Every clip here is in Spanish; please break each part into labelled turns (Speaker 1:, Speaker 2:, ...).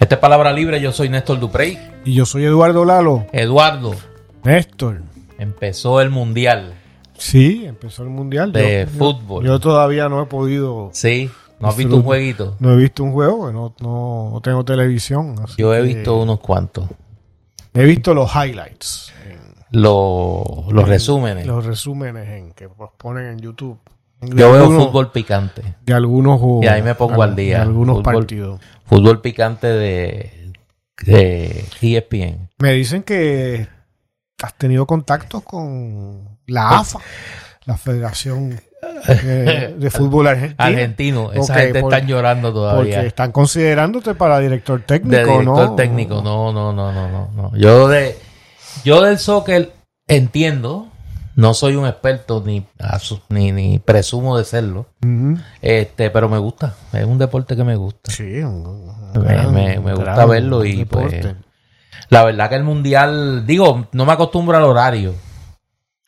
Speaker 1: Esta es Palabra Libre, yo soy Néstor Duprey.
Speaker 2: Y yo soy Eduardo Lalo.
Speaker 1: Eduardo,
Speaker 2: Néstor.
Speaker 1: empezó el Mundial
Speaker 2: Sí, empezó el mundial.
Speaker 1: de
Speaker 2: Yo-
Speaker 1: fútbol.
Speaker 2: Yo todavía no he podido.
Speaker 1: sí, ¿no has visto un jueguito?
Speaker 2: No he visto un juego, no, no, no tengo televisión.
Speaker 1: Yo he
Speaker 2: que
Speaker 1: visto unos cuantos.
Speaker 2: He visto los highlights,
Speaker 1: Los, los resúmenes.
Speaker 2: los resúmenes en, que ponen en YouTube. De
Speaker 1: Yo veo fútbol picante.
Speaker 2: De algunos juegos.
Speaker 1: Y ahí me pongo al día.
Speaker 2: De algunos
Speaker 1: Fútbol.
Speaker 2: partidos.
Speaker 1: Fútbol picante de, de ESPN.
Speaker 2: Me dicen que has tenido contactos con la AFA, la Federación de Fútbol Argentino.
Speaker 1: Argentino. Esa
Speaker 2: Ok,
Speaker 1: gente
Speaker 2: por-
Speaker 1: están llorando todavía.
Speaker 2: Porque están considerándote para director técnico,
Speaker 1: de director
Speaker 2: ¿no?
Speaker 1: técnico. No, no, no, no, no, no. Yo de yo del soccer entiendo. No soy un experto ni, ni, ni presumo de serlo. Este, pero me gusta. Es un deporte que me gusta.
Speaker 2: Sí, un- un
Speaker 1: Me-
Speaker 2: gran-
Speaker 1: me- me gusta
Speaker 2: gran
Speaker 1: verlo y,
Speaker 2: deporte.
Speaker 1: pues, La verdad que el mundial, digo, no me acostumbro al horario.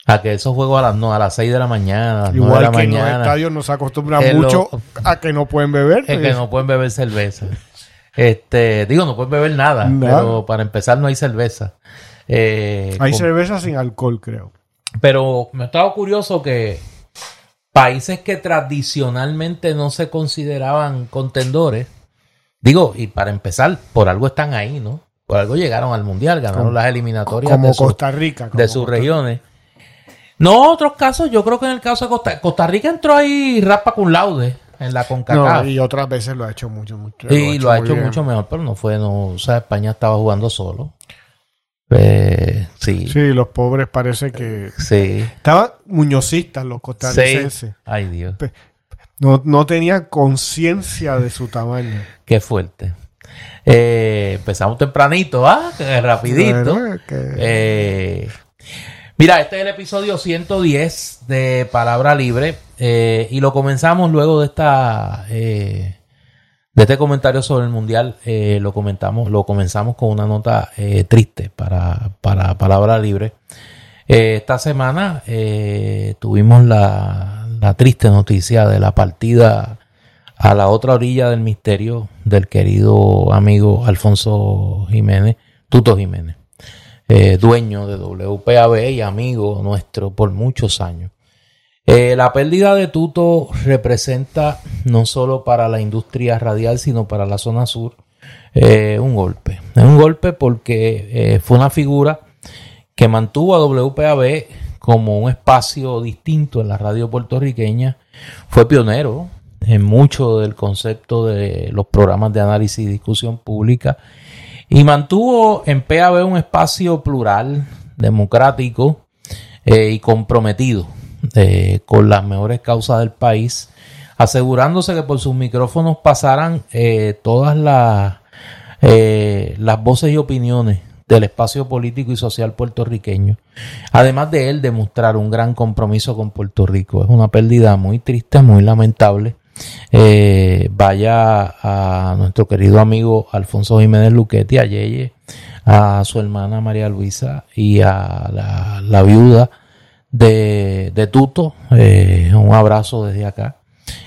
Speaker 1: A que esos juegos a las no, a las 6 de la mañana, a las 9 de
Speaker 2: Igual
Speaker 1: la
Speaker 2: que en los estadios nos acostumbran mucho a que no pueden beber.
Speaker 1: Es que
Speaker 2: pues.
Speaker 1: no pueden beber cerveza. Este, digo, no pueden beber nada,
Speaker 2: Nada.
Speaker 1: pero para empezar no hay cerveza. Eh,
Speaker 2: Hay
Speaker 1: con-
Speaker 2: cerveza sin alcohol, creo.
Speaker 1: Pero me estaba curioso que países que tradicionalmente no se consideraban contendores, digo, y para empezar, por algo están ahí, ¿no? Por algo llegaron al mundial, ganaron
Speaker 2: Como-
Speaker 1: las eliminatorias
Speaker 2: Como
Speaker 1: de, su-
Speaker 2: Costa Rica. como
Speaker 1: de sus
Speaker 2: Costa-
Speaker 1: regiones. No, otros casos, yo creo que en el caso de Costa, Costa Rica entró ahí rapa con laude en la
Speaker 2: No,
Speaker 1: CONCACAF.
Speaker 2: y otras veces lo ha hecho mucho, mucho.
Speaker 1: y lo ha hecho
Speaker 2: bien.
Speaker 1: mucho mejor, pero no fue, no, o sea, España estaba jugando solo. Eh, sí, sí,
Speaker 2: Sí, los pobres parece que...
Speaker 1: sí.
Speaker 2: Estaban muñozistas los costarricenses.
Speaker 1: Ay, Dios.
Speaker 2: No, no tenían conciencia de su tamaño.
Speaker 1: Qué fuerte. Eh, empezamos tempranito, ¿ah? Rapidito.
Speaker 2: Bueno, es que-
Speaker 1: Eh, mira, este es el episodio 110 de Palabra Libre y lo comenzamos luego de esta de este comentario sobre el mundial. eh, lo comentamos, lo comenzamos con una nota eh, triste para, para Palabra Libre. Eh, esta semana eh, tuvimos la, triste noticia de la partida a la otra orilla del misterio del querido amigo Alfonso Jiménez, Tuto Jiménez, dueño de WPAB y amigo nuestro por muchos años. Eh, la pérdida de Tuto representa no solo para la industria radial, sino para la zona sur eh, un golpe. Es un golpe porque eh, fue una figura que mantuvo a WPAB como un espacio distinto en la radio puertorriqueña. Fue pionero en mucho del concepto de los programas de análisis y discusión pública y mantuvo en PAB un espacio plural, democrático eh, y comprometido eh, con las mejores causas del país, asegurándose que por sus micrófonos pasaran eh, todas las, eh, las voces y opiniones del espacio político y social puertorriqueño. Además de él demostrar un gran compromiso con Puerto Rico. Es una pérdida muy triste, muy lamentable. Eh, vaya a nuestro querido amigo Alfonso Jiménez Luquetti, a Yeye, a su hermana María Luisa y a la, la viuda de, de Tuto. Eh, un abrazo desde acá.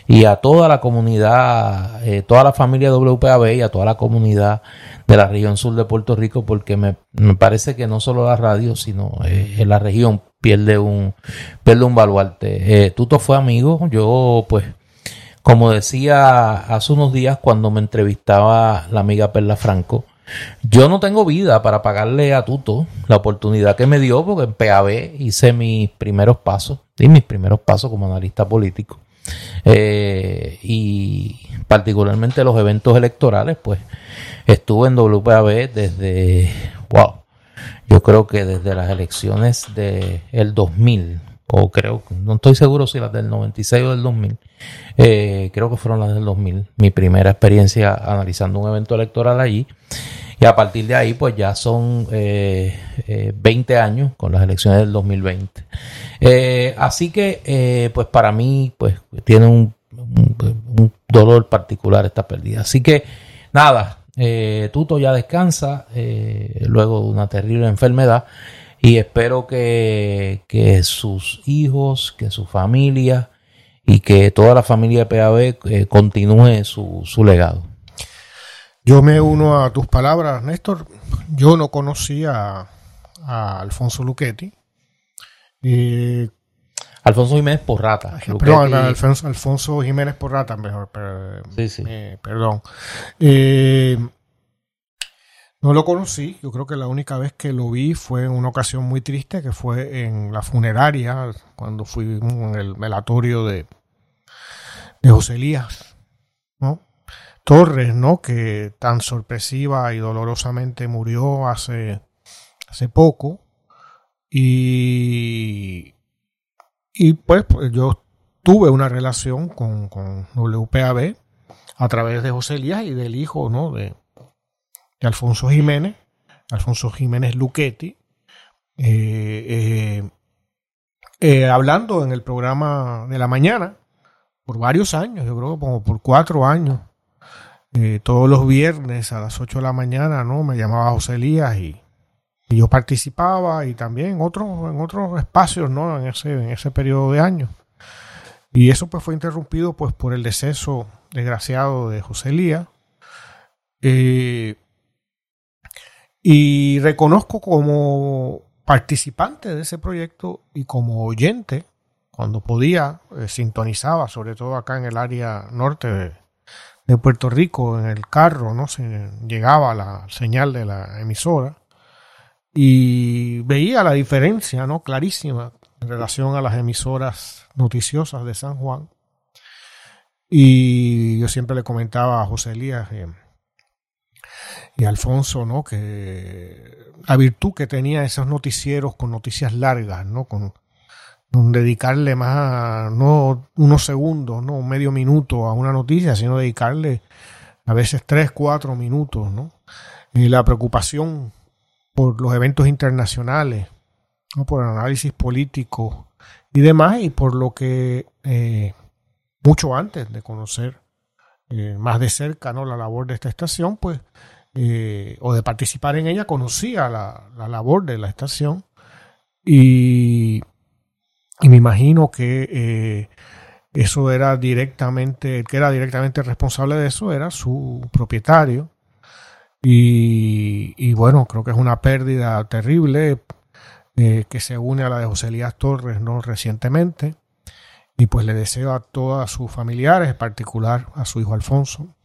Speaker 1: Y a toda la comunidad, eh, toda la familia WPAB y a toda la comunidad de la región sur de Puerto Rico, porque me, me parece que no solo la radio, sino eh, en la región pierde un, pierde un baluarte. Tuto fue amigo, yo pues como decía hace unos días cuando me entrevistaba la amiga Perla Franco, yo no tengo vida para pagarle a Tuto la oportunidad que me dio, porque en PAB hice mis primeros pasos, mis primeros pasos como analista político. Eh, y particularmente los eventos electorales, pues estuve en WPAB desde, wow, yo creo que desde las elecciones del el 2000, o creo, no estoy seguro si las del 96 o del 2000, eh, creo que fueron las del 2000, mi primera experiencia analizando un evento electoral allí. Y a partir de ahí, pues ya son eh, eh, 20 años con las elecciones del 2020. Eh, así que, eh, pues para mí, pues tiene un, un- dolor particular esta pérdida. Así que, nada, eh, Tuto ya descansa eh, luego de una terrible enfermedad y espero que, que sus hijos, que su familia y que toda la familia de PAB eh, continúe su, su legado.
Speaker 2: Yo me uno a tus palabras, Néstor. Yo no conocía a, Alfonso Luchetti.
Speaker 1: Eh, Alfonso Jiménez Porrata.
Speaker 2: Perdón, Alfonso, Jiménez Porrata, mejor. sí, sí. Eh, perdón. Eh, no lo conocí. Yo creo que la única vez que lo vi fue en una ocasión muy triste, que fue en la funeraria, cuando fuimos en el velatorio de, de José Elías, ¿no? Torres, ¿no? Que tan sorpresiva y dolorosamente murió hace, hace poco. Y, y pues, pues yo tuve una relación con, con, WPAB a través de José Elías y del hijo, ¿no? De, de Alfonso Jiménez, Alfonso Jiménez Luchetti. Eh, eh, eh, hablando en el programa de la mañana por varios años, yo creo como por cuatro años, todos los viernes a las 8 de la mañana, ¿no? Me llamaba José Elías y, yo participaba y también otros, en otros espacios, ¿no? En ese, en ese periodo de años. Y eso pues fue interrumpido pues por el deceso desgraciado de José. Eh, y reconozco como participante de ese proyecto y como oyente, cuando podía, eh, sintonizaba, sobre todo acá en el área norte de, Puerto Rico en el carro, ¿no? Se llegaba la señal de la emisora y veía la diferencia, ¿no? Clarísima en relación a las emisoras noticiosas de San Juan. Y yo siempre le comentaba a José Elías eh, y Alfonso, ¿no? Que la virtud que tenía esos noticieros con noticias largas, ¿no? Con, dedicarle más, no unos segundos, no medio minuto a una noticia, sino dedicarle a veces tres, cuatro minutos, ¿no? Y la preocupación por los eventos internacionales, ¿no? por el análisis político y demás, y por lo que eh, mucho antes de conocer eh, más de cerca ¿no? la labor de esta estación, pues, eh, o de participar en ella, conocía la, la labor de la estación y me imagino que eh, eso era directamente, el que era directamente responsable de eso era su propietario. Y, bueno, creo que es una pérdida terrible eh, que se une a la de José Elías Torres no recientemente. Y pues le deseo a todos sus familiares, en particular a su hijo Alfonso,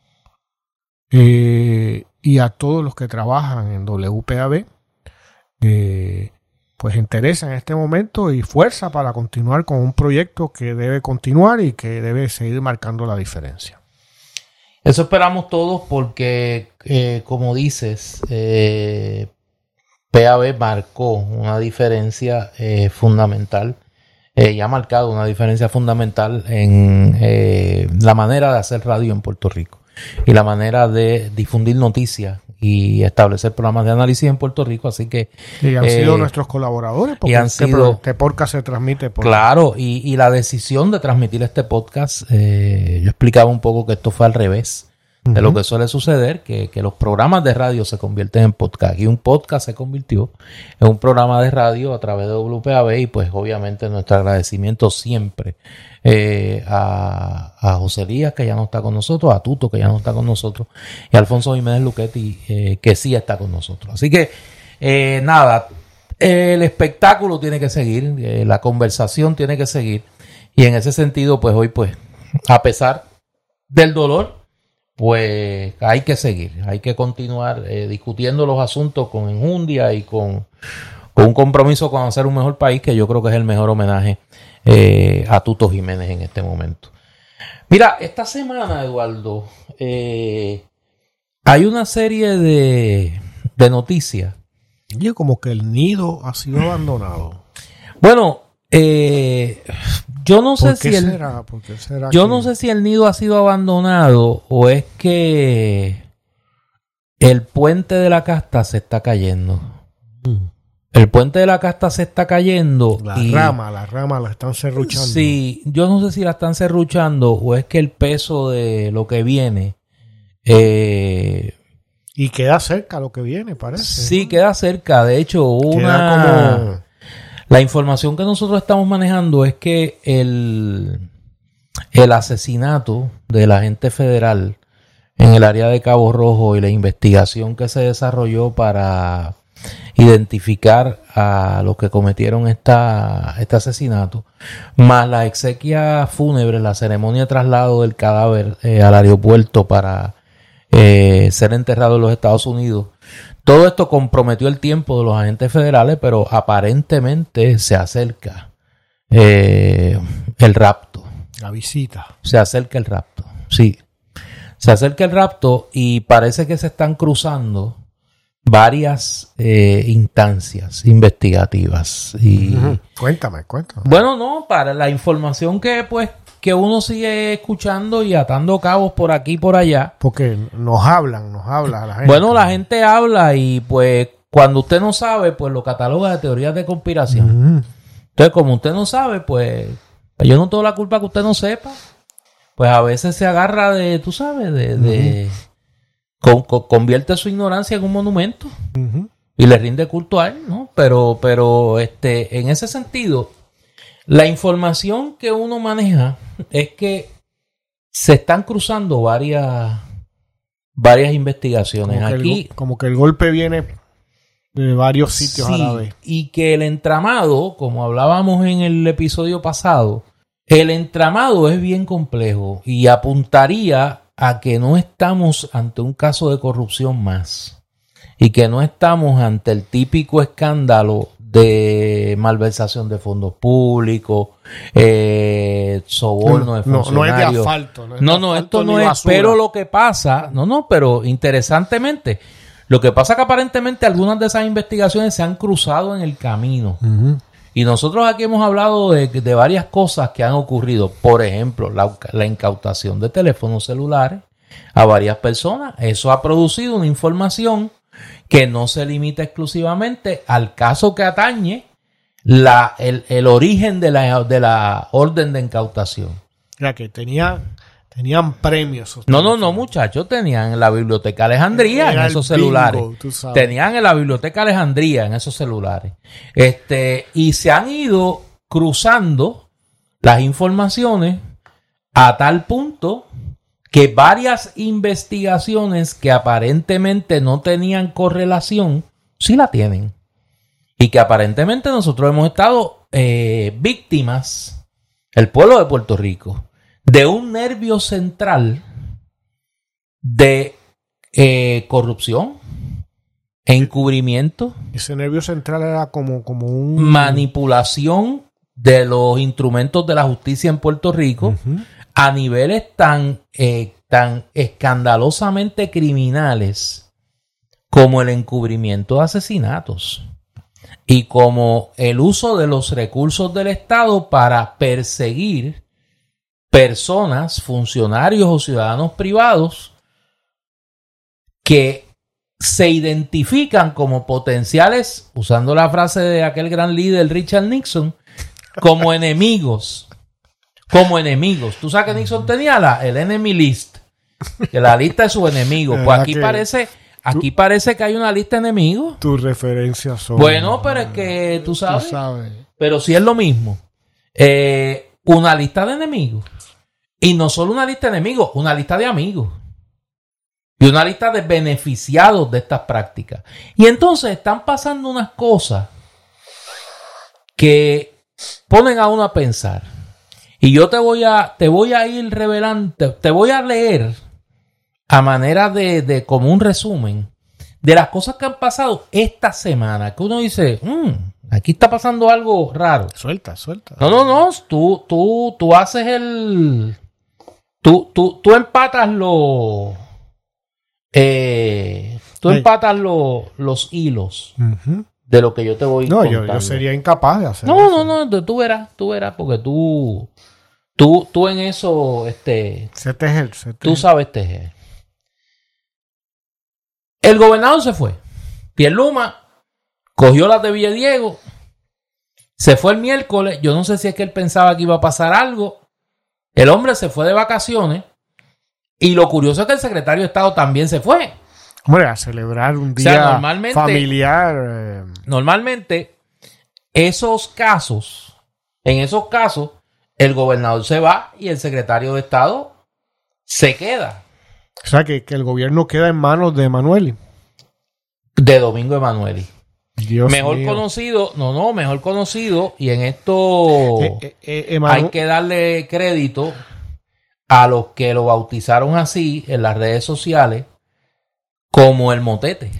Speaker 2: y a todos los que trabajan en WPAB, pues interesa en este momento y fuerza para continuar con un proyecto que debe continuar y que debe seguir marcando la diferencia.
Speaker 1: Eso esperamos todos porque, eh, como dices, eh, PAB marcó una diferencia eh, fundamental y ha marcado una diferencia fundamental en la manera de hacer radio en Puerto Rico y la manera de difundir noticias y establecer programas de análisis en Puerto Rico, así que...
Speaker 2: Y han sido eh, nuestros colaboradores,
Speaker 1: porque han
Speaker 2: este,
Speaker 1: sido,
Speaker 2: este, podcast se transmite
Speaker 1: por... Claro, y, y la decisión de transmitir este podcast, eh, yo explicaba un poco que esto fue al revés de lo que suele suceder, que, que, los programas de radio se convierten en podcast. Y un podcast se convirtió en un programa de radio a través de WPAB y pues obviamente nuestro agradecimiento siempre eh, a, a José Díaz, que ya no está con nosotros, a Tuto, que ya no está con nosotros, y a Alfonso Jiménez Luquetti, eh, que sí está con nosotros. Así que, eh, nada, el espectáculo tiene que seguir, la conversación tiene que seguir, y en ese sentido, pues hoy, pues, a pesar del dolor, pues hay que seguir, hay que continuar discutiendo los asuntos con enjundia y con, con un compromiso con hacer un mejor país, que yo creo que es el mejor homenaje eh, a Tuto Jiménez en este momento. Mira, esta semana, Eduardo, eh, hay una serie de, de noticias.
Speaker 2: Y como que el nido ha sido abandonado.
Speaker 1: Bueno, eh, yo no sé si el, yo no sé si el nido ha sido abandonado o es que el puente de la casta se está cayendo. Mm. El puente de la casta se está cayendo.
Speaker 2: La rama, la rama la están serruchando.
Speaker 1: Sí, yo no sé si la están serruchando o es que el peso de lo que viene. Eh,
Speaker 2: y queda cerca lo que viene, parece.
Speaker 1: Sí, queda cerca. De hecho, una. La información que nosotros estamos manejando es que el, el asesinato del agente federal en el área de Cabo Rojo y la investigación que se desarrolló para identificar a los que cometieron esta, este asesinato, más la exequia fúnebre, la ceremonia de traslado del cadáver eh, al aeropuerto para eh, ser enterrado en los Estados Unidos. Todo esto comprometió el tiempo de los agentes federales, pero aparentemente se acerca eh, el rapto.
Speaker 2: La visita.
Speaker 1: Se acerca el rapto, sí. Se acerca el rapto y parece que se están cruzando varias eh, instancias investigativas. Y,
Speaker 2: Cuéntame, cuéntame.
Speaker 1: Bueno, no, para la información que pues que uno sigue escuchando y atando cabos por aquí y por allá.
Speaker 2: Porque nos hablan, nos habla la gente.
Speaker 1: Bueno, la gente habla y pues cuando usted no sabe, pues lo cataloga de teorías de conspiración. Entonces, como usted no sabe, pues yo no tengo la culpa que usted no sepa. Pues a veces se agarra de, tú sabes, de convierte su ignorancia en un monumento y le rinde culto a él, ¿no? Pero, pero este, en ese sentido, la información que uno maneja es que se están cruzando varias, varias investigaciones.
Speaker 2: Como
Speaker 1: Aquí,
Speaker 2: que como que el golpe viene de varios sitios a la vez.
Speaker 1: Y que el entramado, como hablábamos en el episodio pasado, el entramado es bien complejo y apuntaría a que no estamos ante un caso de corrupción más y que no estamos ante el típico escándalo de malversación de fondos públicos, eh, soborno de funcionarios.
Speaker 2: No, es de asfalto.
Speaker 1: No, no, esto no es. Pero lo que pasa, no, no, pero interesantemente, lo que pasa que aparentemente algunas de esas investigaciones se han cruzado en el camino. Y nosotros aquí hemos hablado de, varias cosas que han ocurrido. Por ejemplo, la, incautación de teléfonos celulares a varias personas. Eso ha producido una información que no se limita exclusivamente al caso que atañe la, el, origen de la, de la orden de incautación.
Speaker 2: Ya que tenía Tenían premios.
Speaker 1: No, no, no, muchachos. Tenían en la Biblioteca Alejandría en esos celulares. tenían en la Biblioteca Alejandría en esos celulares. Este, y se han ido cruzando las informaciones a tal punto que varias investigaciones que aparentemente no tenían correlación, sí la tienen. Y que aparentemente nosotros hemos estado eh, víctimas, el pueblo de Puerto Rico, de un nervio central de eh, corrupción, encubrimiento.
Speaker 2: Ese nervio central era como, como un...
Speaker 1: Manipulación de los instrumentos de la justicia en Puerto Rico a niveles tan, eh, tan escandalosamente criminales como el encubrimiento de asesinatos y como el uso de los recursos del Estado para perseguir personas, funcionarios o ciudadanos privados que se identifican como potenciales, usando la frase de aquel gran líder Richard Nixon, como enemigos. Como enemigos. Tú sabes que Nixon tenía la, el enemy list, que la lista de sus enemigos. Pues aquí parece, aquí parece que hay una lista de enemigos.
Speaker 2: Tus referencias son.
Speaker 1: Bueno, pero es que tú sabes. Pero si es lo mismo. Eh, una lista de enemigos. Y no solo una lista de enemigos, una lista de amigos. Y una lista de beneficiados de estas prácticas. Y entonces están pasando unas cosas que ponen a uno a pensar. Y yo te voy a, te voy a ir revelando, te voy a leer a manera de, de como un resumen de las cosas que han pasado esta semana. Que uno dice, mm, aquí está pasando algo raro.
Speaker 2: Suelta, suelta.
Speaker 1: No, no, no. Tú, tú, tú haces el, Tú, tú, tú empatas los. Eh, tú empatas los hilos de lo que yo te voy
Speaker 2: No, yo, yo, sería incapaz de hacer
Speaker 1: No, no, no, tú verás, tú verás, porque tú. Tú, tú en eso, este.
Speaker 2: Se teje, se
Speaker 1: Tú sabes tejer. El gobernador se fue. Pierluma cogió las de Villadiego. Se fue el miércoles. Yo no sé si es que él pensaba que iba a pasar algo. El hombre se fue de vacaciones y lo curioso es que el secretario de Estado también se fue.
Speaker 2: Hombre, a celebrar un día familiar.
Speaker 1: Eh. Normalmente, esos casos, en esos casos, el gobernador se va y el secretario de Estado se queda.
Speaker 2: O sea, que, que el gobierno queda en manos de Emanueli.
Speaker 1: De Domingo Emanueli.
Speaker 2: Dios
Speaker 1: mejor
Speaker 2: mío.
Speaker 1: conocido, no, no, mejor conocido, y en esto
Speaker 2: Eh, eh, eh,
Speaker 1: hay que darle crédito a los que lo bautizaron así en las redes sociales como el motete.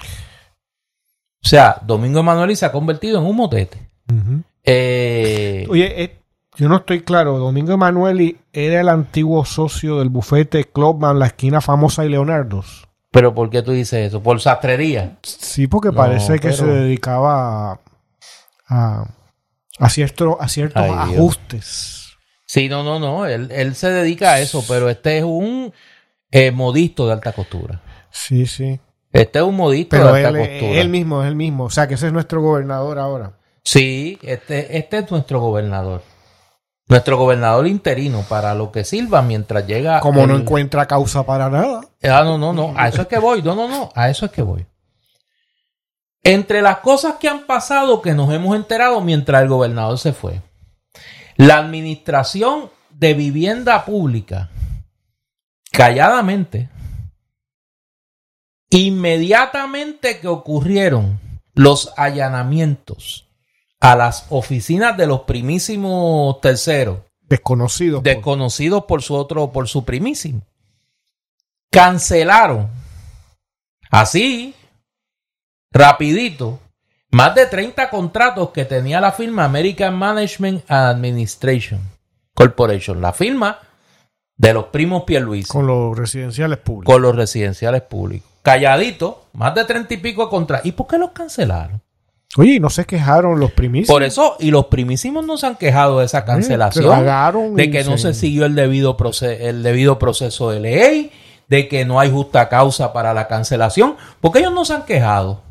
Speaker 1: O sea, Domingo Emanueli se ha convertido en un motete.
Speaker 2: Oye, yo no estoy claro. Domingo Emanueli era el antiguo socio del bufete Clubman, la esquina famosa y Leonardo's.
Speaker 1: Pero ¿por qué tú dices eso? Por sastrería.
Speaker 2: Sí, porque
Speaker 1: No,
Speaker 2: parece que
Speaker 1: pero-
Speaker 2: se dedicaba a, a, a cierto- a ciertos
Speaker 1: Ay, Dios.
Speaker 2: ajustes.
Speaker 1: Sí, no, no, no. Él, él se dedica a eso, pero este es un eh, modisto de alta costura.
Speaker 2: Sí, sí.
Speaker 1: Este es un modisto
Speaker 2: Pero
Speaker 1: de alta
Speaker 2: él,
Speaker 1: costura.
Speaker 2: él mismo es el mismo. O sea, que ese es nuestro gobernador ahora.
Speaker 1: Sí, este, este es nuestro gobernador. Nuestro gobernador interino para lo que sirva mientras llega.
Speaker 2: Como no encuentra causa para nada.
Speaker 1: Ah, no, no, no. A eso es que voy. No, no, no. A eso es que voy. Entre las cosas que han pasado que nos hemos enterado mientras el gobernador se fue. La administración de vivienda pública, calladamente, inmediatamente que ocurrieron los allanamientos a las oficinas de los primísimos terceros,
Speaker 2: Desconocido. pues.
Speaker 1: desconocidos por su otro, por su primísimo. Cancelaron así, rapidito, más de 30 contratos que tenía la firma American Management Administration Corporation, la firma de los primos Pierluisi
Speaker 2: con los residenciales públicos.
Speaker 1: con los residenciales públicos. Calladito, más de 30 y pico de contratos. ¿Y por qué los cancelaron?
Speaker 2: Oye, y no se quejaron los primísimos.
Speaker 1: Por eso, y los primísimos no se han quejado de esa cancelación.
Speaker 2: tragaron
Speaker 1: de que no
Speaker 2: se-
Speaker 1: se siguió el debido, proce- el debido proceso de ley, de que no hay justa causa para la cancelación, porque ellos no se han quejado.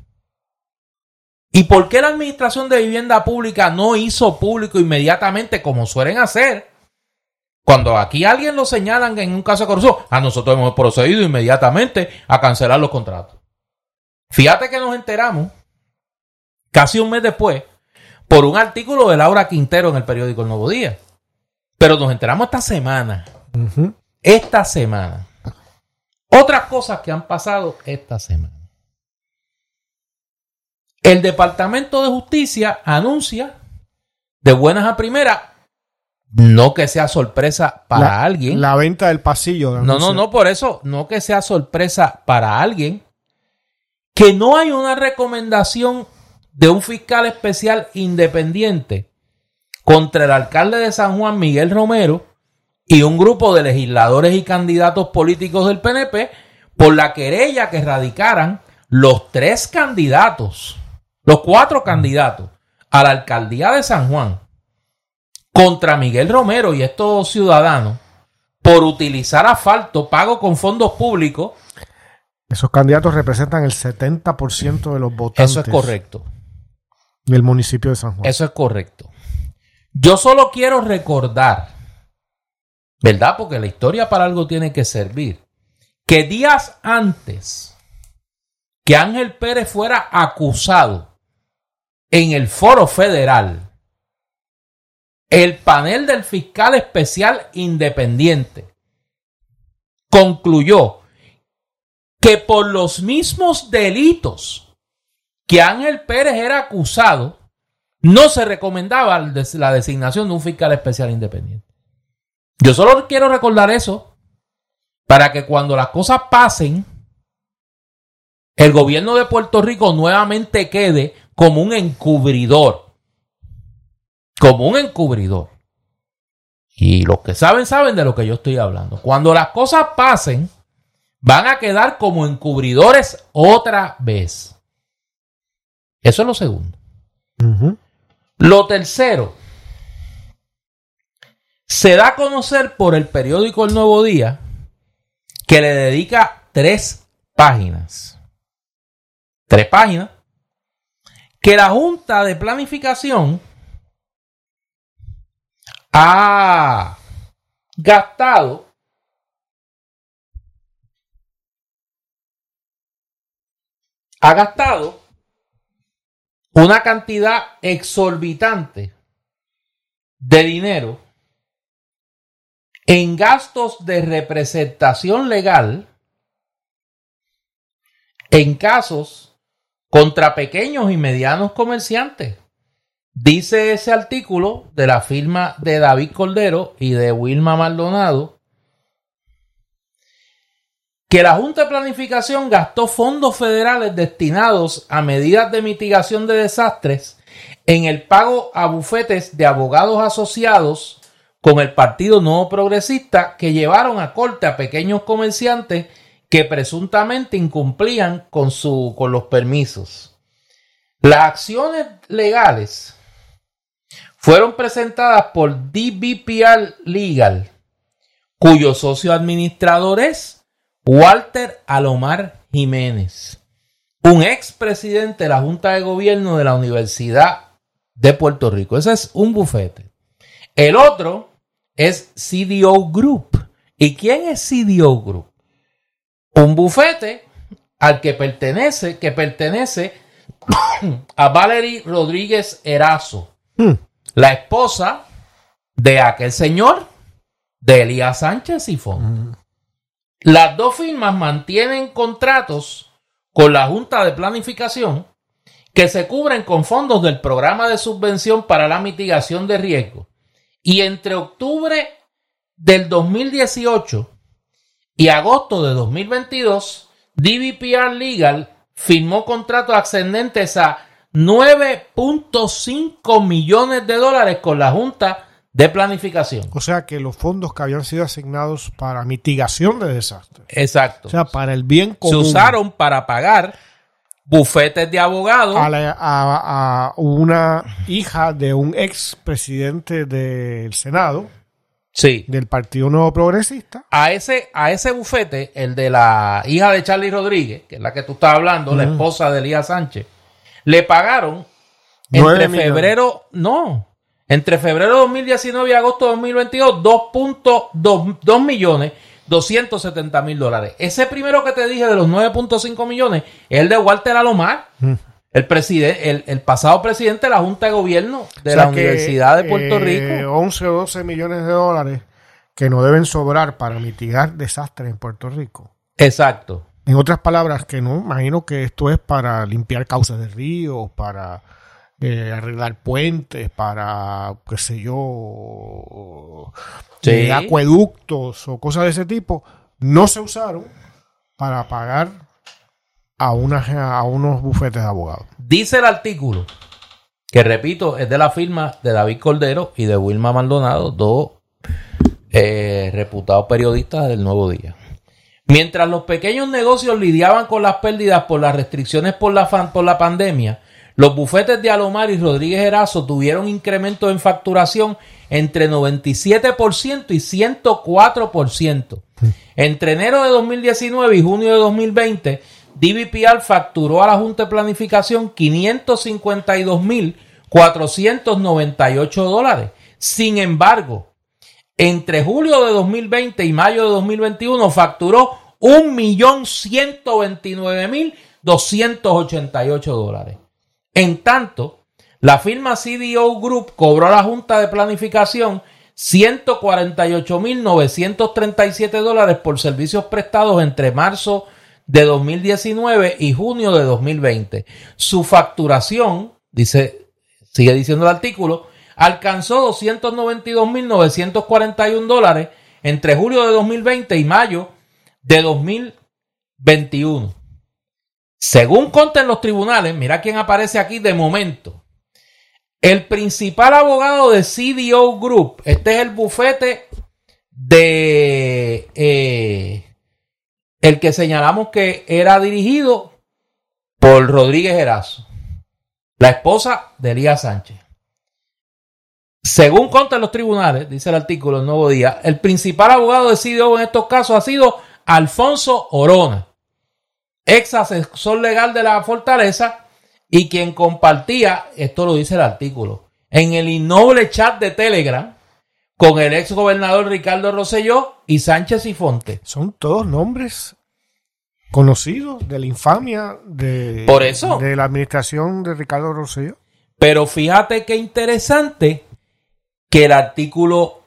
Speaker 1: ¿Y por qué la Administración de Vivienda Pública no hizo público inmediatamente como suelen hacer? Cuando aquí alguien lo señalan en un caso de corrupción, a nosotros hemos procedido inmediatamente a cancelar los contratos. Fíjate que nos enteramos casi un mes después por un artículo de Laura Quintero en el periódico El Nuevo Día. Pero nos enteramos esta semana. Esta semana. Otras cosas que han pasado esta semana. El Departamento de Justicia anuncia de buenas a primeras, no que sea sorpresa para
Speaker 2: la,
Speaker 1: alguien.
Speaker 2: La venta del pasillo.
Speaker 1: No, no, no, por eso, no que sea sorpresa para alguien, que no hay una recomendación de un fiscal especial independiente contra el alcalde de San Juan, Miguel Romero, y un grupo de legisladores y candidatos políticos del PNP por la querella que radicaran los tres candidatos, los cuatro candidatos a la alcaldía de San Juan contra Miguel Romero y estos ciudadanos por utilizar asfalto pago con fondos públicos,
Speaker 2: Esos candidatos representan el 70% de los votantes
Speaker 1: eso es correcto.
Speaker 2: Del municipio de San Juan.
Speaker 1: Eso es correcto. Yo solo quiero recordar, ¿verdad? Porque la historia para algo tiene que servir, que días antes que Ángel Pérez fuera acusado en el foro federal, el panel del fiscal especial independiente concluyó que por los mismos delitos que Ángel Pérez era acusado, no se recomendaba la designación de un fiscal especial independiente. Yo solo quiero recordar eso para que cuando las cosas pasen, el gobierno de Puerto Rico nuevamente quede como un encubridor. Como un encubridor. Y los que saben, saben de lo que yo estoy hablando. Cuando las cosas pasen, van a quedar como encubridores otra vez. Eso es lo segundo. Lo tercero, se da a conocer por el periódico El Nuevo Día que le dedica tres páginas. Tres páginas. Que la Junta de Planificación ha gastado ha gastado una cantidad exorbitante de dinero en gastos de representación legal en casos contra pequeños y medianos comerciantes. Dice ese artículo de la firma de David Cordero y de Wilma Maldonado que la Junta de Planificación gastó fondos federales destinados a medidas de mitigación de desastres en el pago a bufetes de abogados asociados con el Partido Nuevo Progresista que llevaron a corte a pequeños comerciantes que presuntamente incumplían con, su, con los permisos. Las acciones legales fueron presentadas por DBPR Legal, cuyo socio administrador es Walter Alomar Jiménez, un expresidente de la Junta de Gobierno de la Universidad de Puerto Rico. Ese es un bufete. El otro es CDO Group. ¿Y quién es CDO Group? Un bufete al que pertenece, que pertenece a Valerie Rodríguez Erazo, hmm. la esposa de aquel señor de Elías Sánchez y Fondo. Hmm. Las dos firmas mantienen contratos con la Junta de Planificación que se cubren con fondos del programa de subvención para la mitigación de riesgo. Y entre octubre del 2018 y agosto de 2022, DBPR Legal firmó contratos ascendentes a 9.5 millones de dólares con la Junta de planificación.
Speaker 2: O sea que los fondos que habían sido asignados para mitigación de desastres.
Speaker 1: Exacto.
Speaker 2: O sea, para el bien común.
Speaker 1: Se usaron para pagar bufetes de abogados.
Speaker 2: A, una hija de un ex presidente del Senado.
Speaker 1: Sí.
Speaker 2: Del Partido Nuevo Progresista.
Speaker 1: A ese, a ese bufete, el de la hija de Charlie Rodríguez, que es la que tú estás hablando, la esposa de Elías Sánchez, le pagaron entre febrero, no, entre febrero de 2019 y agosto de 2022, 2.2 millones 270 mil dólares. Ese primero que te dije de los 9.5 millones es el de Walter Alomar, mm. el, presidente, el, pasado presidente de la Junta de Gobierno de la Universidad de Puerto eh, Rico.
Speaker 2: 11 o 12 millones de dólares que no deben sobrar para mitigar desastres en Puerto Rico.
Speaker 1: Exacto.
Speaker 2: En otras palabras, que no, imagino que esto es para limpiar causas de ríos, para eh, arreglar puentes, para, qué sé yo, eh, acueductos o cosas de ese tipo, no se usaron para pagar a, una, a unos bufetes de abogados.
Speaker 1: Dice el artículo, que repito, es de la firma de David Cordero y de Wilma Maldonado, dos eh, reputados periodistas del Nuevo Día. Mientras los pequeños negocios lidiaban con las pérdidas por las restricciones por la, por la pandemia, los bufetes de Alomar y Rodríguez Erazo tuvieron incrementos en facturación entre 97% y 104%. Entre enero de 2019 y junio de 2020, DBPR facturó a la Junta de Planificación 552.498 dólares. Sin embargo, entre julio de 2020 y mayo de 2021 facturó 1.129.288 dólares. En tanto, la firma CDO Group cobró a la Junta de Planificación 148.937 dólares por servicios prestados entre marzo de 2019 y junio de 2020. Su facturación, dice, sigue diciendo el artículo, alcanzó 292.941 dólares entre julio de 2020 y mayo de 2021. Según conten los tribunales, mira quién aparece aquí de momento. El principal abogado de CDO Group, este es el bufete de eh, el que señalamos que era dirigido por Rodríguez Erazo, la esposa de Elías Sánchez. Según contan los tribunales, dice el artículo del Nuevo Día, el principal abogado de CDO en estos casos ha sido Alfonso Orona ex asesor legal de la fortaleza y quien compartía, esto lo dice el artículo, en el innoble chat de Telegram con el ex gobernador Ricardo Rosselló y Sánchez y Fonte.
Speaker 2: Son todos nombres conocidos de la infamia de,
Speaker 1: Por eso.
Speaker 2: de la administración de Ricardo Rosselló.
Speaker 1: Pero fíjate qué interesante que el artículo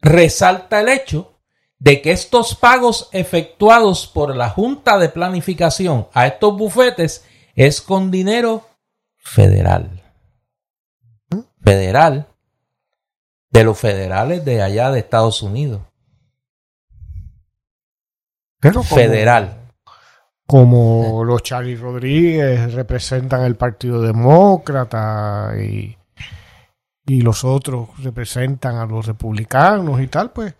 Speaker 1: resalta el hecho de que estos pagos efectuados por la Junta de Planificación a estos bufetes es con dinero federal. Federal. De los federales de allá de Estados Unidos.
Speaker 2: Pero como,
Speaker 1: Federal.
Speaker 2: como los Charlie Rodríguez representan el Partido Demócrata y, y los otros representan a los republicanos y tal, pues,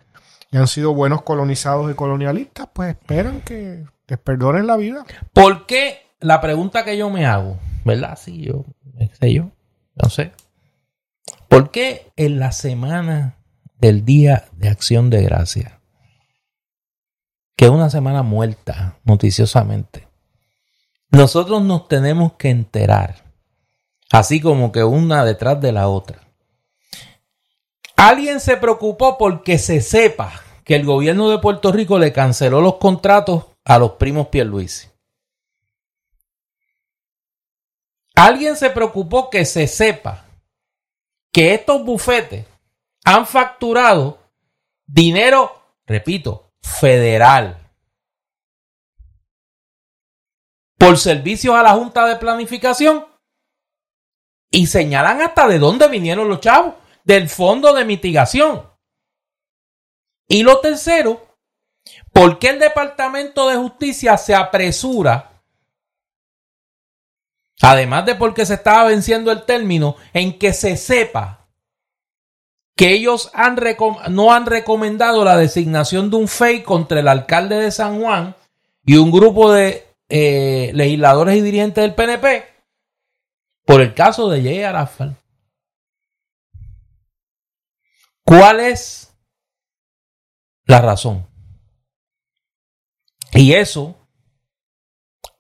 Speaker 2: y han sido buenos colonizados y colonialistas, pues esperan que les perdonen la vida.
Speaker 1: ¿Por qué? La pregunta que yo me hago, ¿verdad? Sí, yo, qué sé yo, no sé. ¿Por qué en la semana del Día de Acción de Gracia, que es una semana muerta noticiosamente, nosotros nos tenemos que enterar, así como que una detrás de la otra? Alguien se preocupó porque se sepa que el gobierno de Puerto Rico le canceló los contratos a los primos Pierluisi. Alguien se preocupó que se sepa que estos bufetes han facturado dinero, repito, federal por servicios a la Junta de Planificación y señalan hasta de dónde vinieron los chavos, del fondo de mitigación. Y lo tercero, ¿por qué el Departamento de Justicia se apresura Además de porque se estaba venciendo el término en que se sepa que ellos han no han recomendado la designación de un FEI contra el alcalde de San Juan y un grupo de eh, legisladores y dirigentes del PNP por el caso de Jay Arafal. ¿Cuál es la razón? Y eso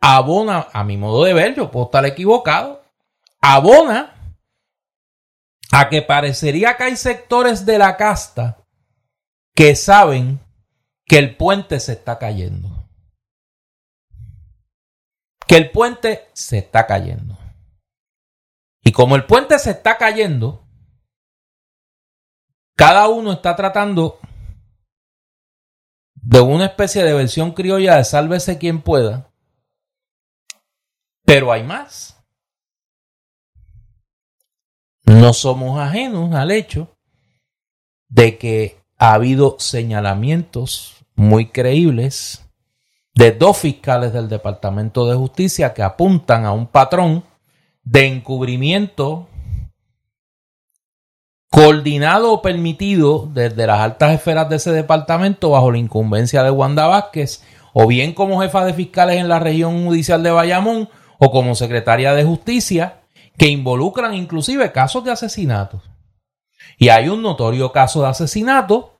Speaker 1: abona, a mi modo de ver, yo puedo estar equivocado, abona a que parecería que hay sectores de la casta que saben que el puente se está cayendo. Que el puente se está cayendo. Y como el puente se está cayendo, cada uno está tratando de una especie de versión criolla de sálvese quien pueda pero hay más. No somos ajenos al hecho de que ha habido señalamientos muy creíbles de dos fiscales del Departamento de Justicia que apuntan a un patrón de encubrimiento coordinado o permitido desde las altas esferas de ese departamento bajo la incumbencia de Wanda Vázquez o bien como jefa de fiscales en la región judicial de Bayamón o como secretaria de justicia que involucran inclusive casos de asesinatos. Y hay un notorio caso de asesinato,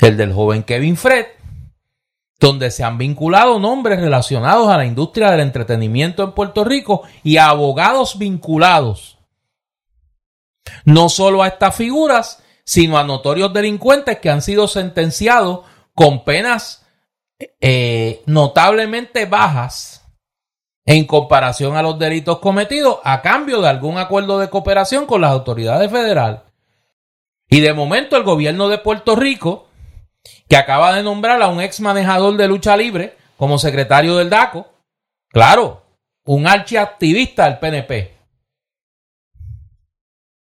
Speaker 1: el del joven Kevin Fred, donde se han vinculado nombres relacionados a la industria del entretenimiento en Puerto Rico y abogados vinculados. No solo a estas figuras, sino a notorios delincuentes que han sido sentenciados con penas eh, notablemente bajas en comparación a los delitos cometidos a cambio de algún acuerdo de cooperación con las autoridades federales. Y de momento el gobierno de Puerto Rico, que acaba de nombrar a un ex manejador de lucha libre como secretario del DACO, claro, un archiactivista del PNP.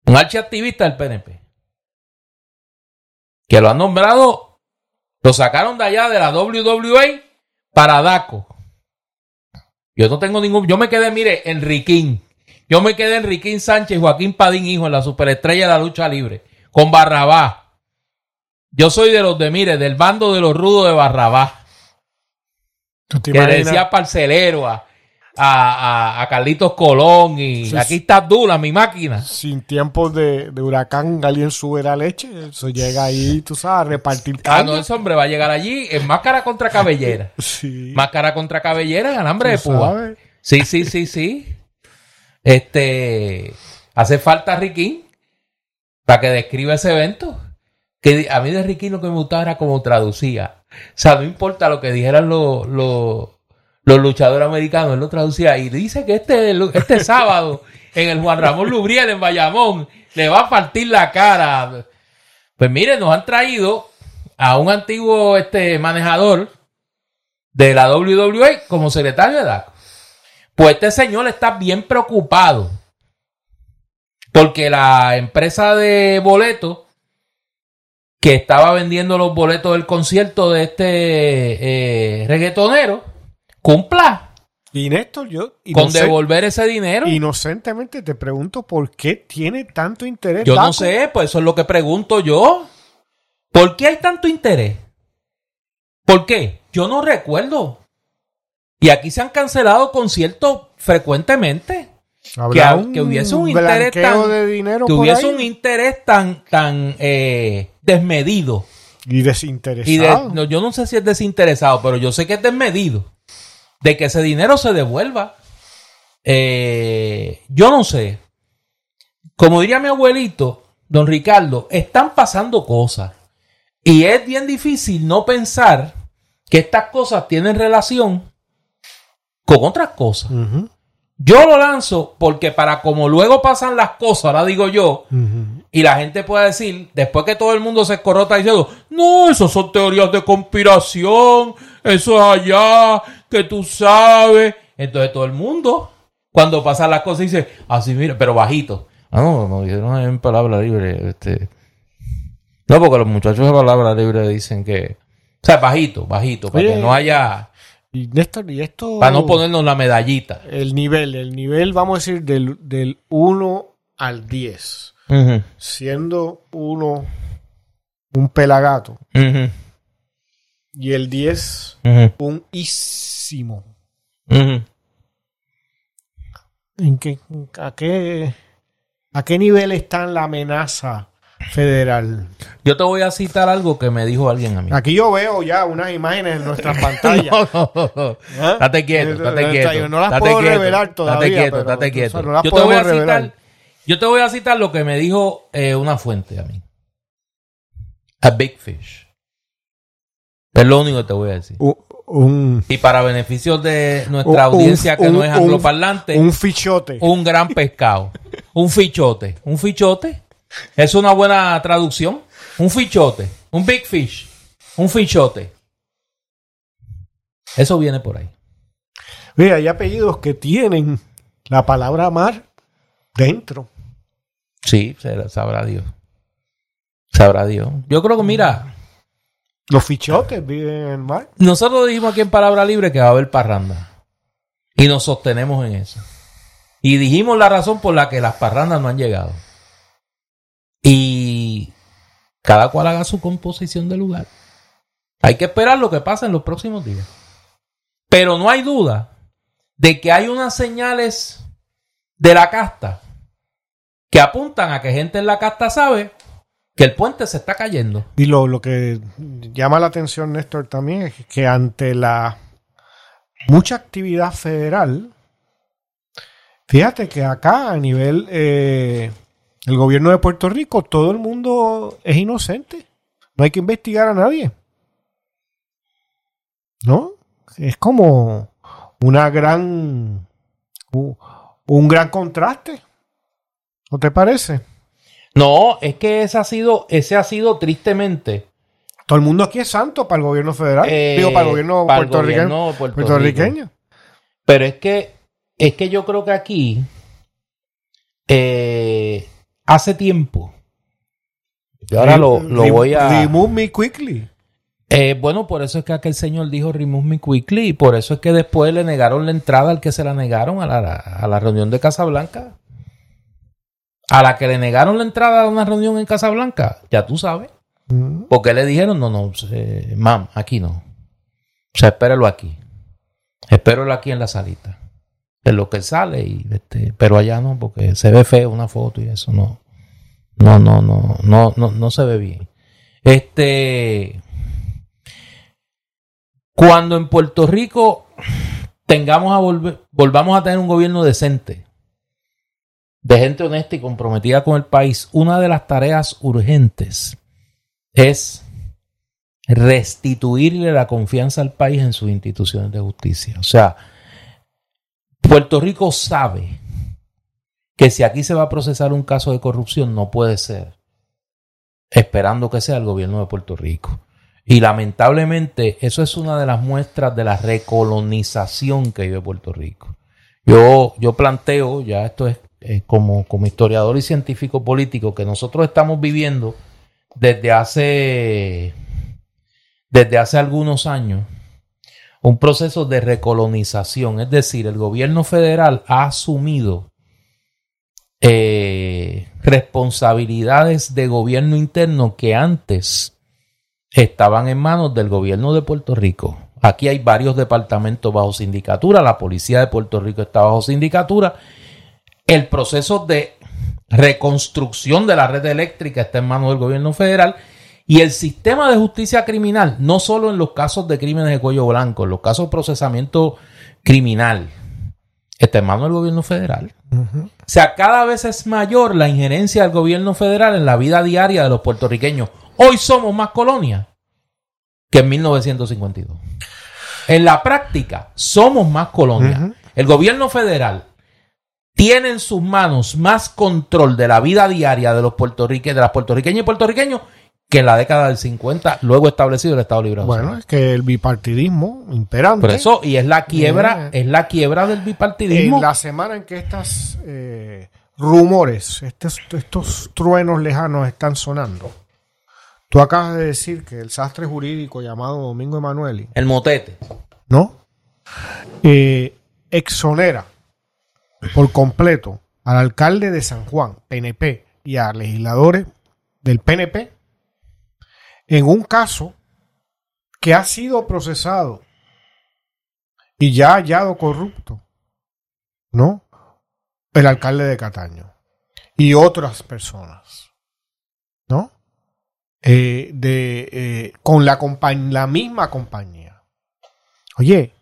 Speaker 1: Un archiactivista del PNP. Que lo han nombrado lo sacaron de allá de la WWE para Daco. Yo no tengo ningún. Yo me quedé, mire, en Riquín. Yo me quedé en Riquín Sánchez, Joaquín Padín, hijo, en la superestrella de la lucha libre. Con Barrabás. Yo soy de los de, mire, del bando de los rudos de Barrabás. Que le decía parcelero a, a, a, Carlitos Colón y aquí está Dula, mi máquina.
Speaker 2: Sin tiempos de, de, huracán, alguien sube la leche, eso llega ahí, tú sabes, a repartir
Speaker 1: Ah, no, ese hombre va a llegar allí en máscara contra cabellera.
Speaker 2: sí.
Speaker 1: Máscara contra cabellera en alambre de púa. Sí, sí, sí, sí. Este, hace falta Riquín para que describa ese evento. Que a mí de Riquín lo que me gustaba era como traducía. O sea, no importa lo que dijeran los, los los luchadores americanos, él lo traducía y dice que este, este sábado en el Juan Ramón Lubriel en Bayamón le va a partir la cara. Pues miren, nos han traído a un antiguo este, manejador de la WWE como secretario de DACO. Pues este señor está bien preocupado porque la empresa de boletos que estaba vendiendo los boletos del concierto de este eh, reggaetonero cumpla
Speaker 2: Y Néstor, yo
Speaker 1: con devolver ese dinero.
Speaker 2: inocentemente te pregunto por qué tiene tanto interés.
Speaker 1: Yo no sé, pues eso es lo que pregunto yo. ¿Por qué hay tanto interés? ¿Por qué? Yo no recuerdo. Y aquí se han cancelado conciertos frecuentemente.
Speaker 2: Habrá
Speaker 1: que- hubiese un interés tan-
Speaker 2: de dinero
Speaker 1: Que hubiese un interés tan, tan eh, desmedido.
Speaker 2: y desinteresado.
Speaker 1: Y de- no, yo no sé si es desinteresado, pero yo sé que es desmedido. De que ese dinero se devuelva. Eh, yo no sé. Como diría mi abuelito, don Ricardo, están pasando cosas. Y es bien difícil no pensar que estas cosas tienen relación con otras cosas. Yo lo lanzo porque para como luego pasan las cosas, ahora digo yo, y la gente puede decir, después que todo el mundo se escorrota diciendo, no, eso son teorías de conspiración, eso es allá, que tú sabes. Entonces todo el mundo, cuando pasan las cosas, dice, así mira, pero bajito. Ah, no, no, dijeron en palabra libre. Este. No, porque los muchachos de palabra libre dicen que. O sea, bajito, bajito, para
Speaker 2: Oye.
Speaker 1: que no haya.
Speaker 2: Y Néstor, y esto...
Speaker 1: Para no ponernos la medallita.
Speaker 2: El nivel, el nivel, vamos a decir, del, del 1 al 10.
Speaker 1: Ujú,
Speaker 2: Siendo uno un pelagato y el 10
Speaker 1: ujú,
Speaker 2: un ísimo. ¿En qué, a, qué, ¿A qué nivel está la amenaza federal?
Speaker 1: Yo te voy a citar algo que me dijo alguien a mí.
Speaker 2: Aquí yo veo ya unas imágenes en nuestras pantallas.
Speaker 1: No, no, no.
Speaker 2: ¿Ah?
Speaker 1: Estate quieto, estate quieto.
Speaker 2: No las puedo
Speaker 1: quieto,
Speaker 2: revelar todavía.
Speaker 1: Estate quieto,
Speaker 2: pero, o
Speaker 1: quieto.
Speaker 2: sea, no las
Speaker 1: yo, te voy a
Speaker 2: revelar.
Speaker 1: citar, yo te voy a citar lo que me dijo eh, una fuente a mí. A Big Fish. Es lo único que te voy a decir.
Speaker 2: Un, un,
Speaker 1: Y para beneficio de nuestra
Speaker 2: Un-
Speaker 1: audiencia que no es angloparlante,
Speaker 2: un fichote.
Speaker 1: un gran pescado. Un fichote. Un fichote. Es una buena traducción. Un fichote. Un big fish. Un fichote. Eso viene por ahí.
Speaker 2: Mira, hay apellidos que tienen la palabra mar dentro.
Speaker 1: Sí, sabrá Dios. Sabrá Dios. Yo creo que, mira,
Speaker 2: Los fichotes viven mar.
Speaker 1: nosotros dijimos aquí en Palabra Libre que va a haber parranda. Y nos sostenemos en eso. Y dijimos la razón por la que las parrandas no han llegado. Y cada cual haga su composición de lugar. Hay que esperar lo que pasa en los próximos días. Pero no hay duda de que hay unas señales de la casta que apuntan a que gente en la casta sabe que el puente se está cayendo.
Speaker 2: Y lo, lo que llama la atención, Néstor, también es que ante la mucha actividad federal, fíjate que acá a nivel eh, el gobierno de Puerto Rico, todo el mundo es inocente. No hay que investigar a nadie. ¿No? Es como una gran un, gran contraste. ¿No te parece?
Speaker 1: No, es que ese ha sido, ese ha sido tristemente.
Speaker 2: Todo el mundo aquí es santo para el gobierno federal.
Speaker 1: eh,
Speaker 2: Digo, para el gobierno
Speaker 1: para el
Speaker 2: puertorriqueño.
Speaker 1: gobierno de Puerto
Speaker 2: puertorriqueño.
Speaker 1: Pero es que, es que yo creo que aquí, eh, hace tiempo, y ahora lo, lo voy a...
Speaker 2: Remove me quickly.
Speaker 1: Eh, bueno, por eso es que aquel señor dijo remove me quickly y por eso es que después le negaron la entrada al que se la negaron a la, a la reunión de Casablanca. A la que le negaron la entrada a una reunión en Casablanca, ya tú sabes.
Speaker 2: Mm.
Speaker 1: Porque le dijeron, no, no, eh, mam, aquí no. O sea, espérelo aquí. Espéralo aquí en la salita. Es lo que sale, y este, pero allá no, porque se ve feo una foto y eso no. No, no, no, no, no, no se ve bien. Este. Cuando en Puerto Rico tengamos a volver, volvamos a tener un gobierno decente, de gente honesta y comprometida con el país, una de las tareas urgentes es restituirle la confianza al país en sus instituciones de justicia. O sea, Puerto Rico sabe que si aquí se va a procesar un caso de corrupción, no puede ser esperando que sea el gobierno de Puerto Rico. Y lamentablemente eso es una de las muestras de la recolonización que vive Puerto Rico. Yo, yo planteo, ya esto es eh, como, como historiador y científico político, que nosotros estamos viviendo desde hace, desde hace algunos años un proceso de recolonización. Es decir, el gobierno federal ha asumido eh, responsabilidades de gobierno interno que antes estaban en manos del gobierno de Puerto Rico. Aquí hay varios departamentos bajo sindicatura, la policía de Puerto Rico está bajo sindicatura. El proceso de reconstrucción de la red eléctrica está en manos del gobierno federal y el sistema de justicia criminal, no solo en los casos de crímenes de cuello blanco, en los casos de procesamiento criminal, está en manos del gobierno federal. O sea, cada vez es mayor la injerencia del gobierno federal en la vida diaria de los puertorriqueños. Hoy somos más colonia que en 1952. En la práctica, somos más colonia. El gobierno federal tiene en sus manos más control de la vida diaria de los puertorriqueños, de las puertorriqueñas y puertorriqueños que en la década del 50, luego establecido el Estado Libre
Speaker 2: Bueno, es que el bipartidismo imperante.
Speaker 1: Por eso, y es la quiebra, es la quiebra del bipartidismo.
Speaker 2: En la semana en que estos eh, rumores, estos, estos truenos lejanos están sonando, tú acabas de decir que el sastre jurídico llamado Domingo Emanueli.
Speaker 1: El motete.
Speaker 2: ¿No? Eh, exonera por completo al alcalde de San Juan, PNP, y a legisladores del PNP en un caso que ha sido procesado y ya hallado corrupto, ¿no? El alcalde de Cataño y otras personas, ¿no? Eh, de, eh, con la, la misma compañía. Oye,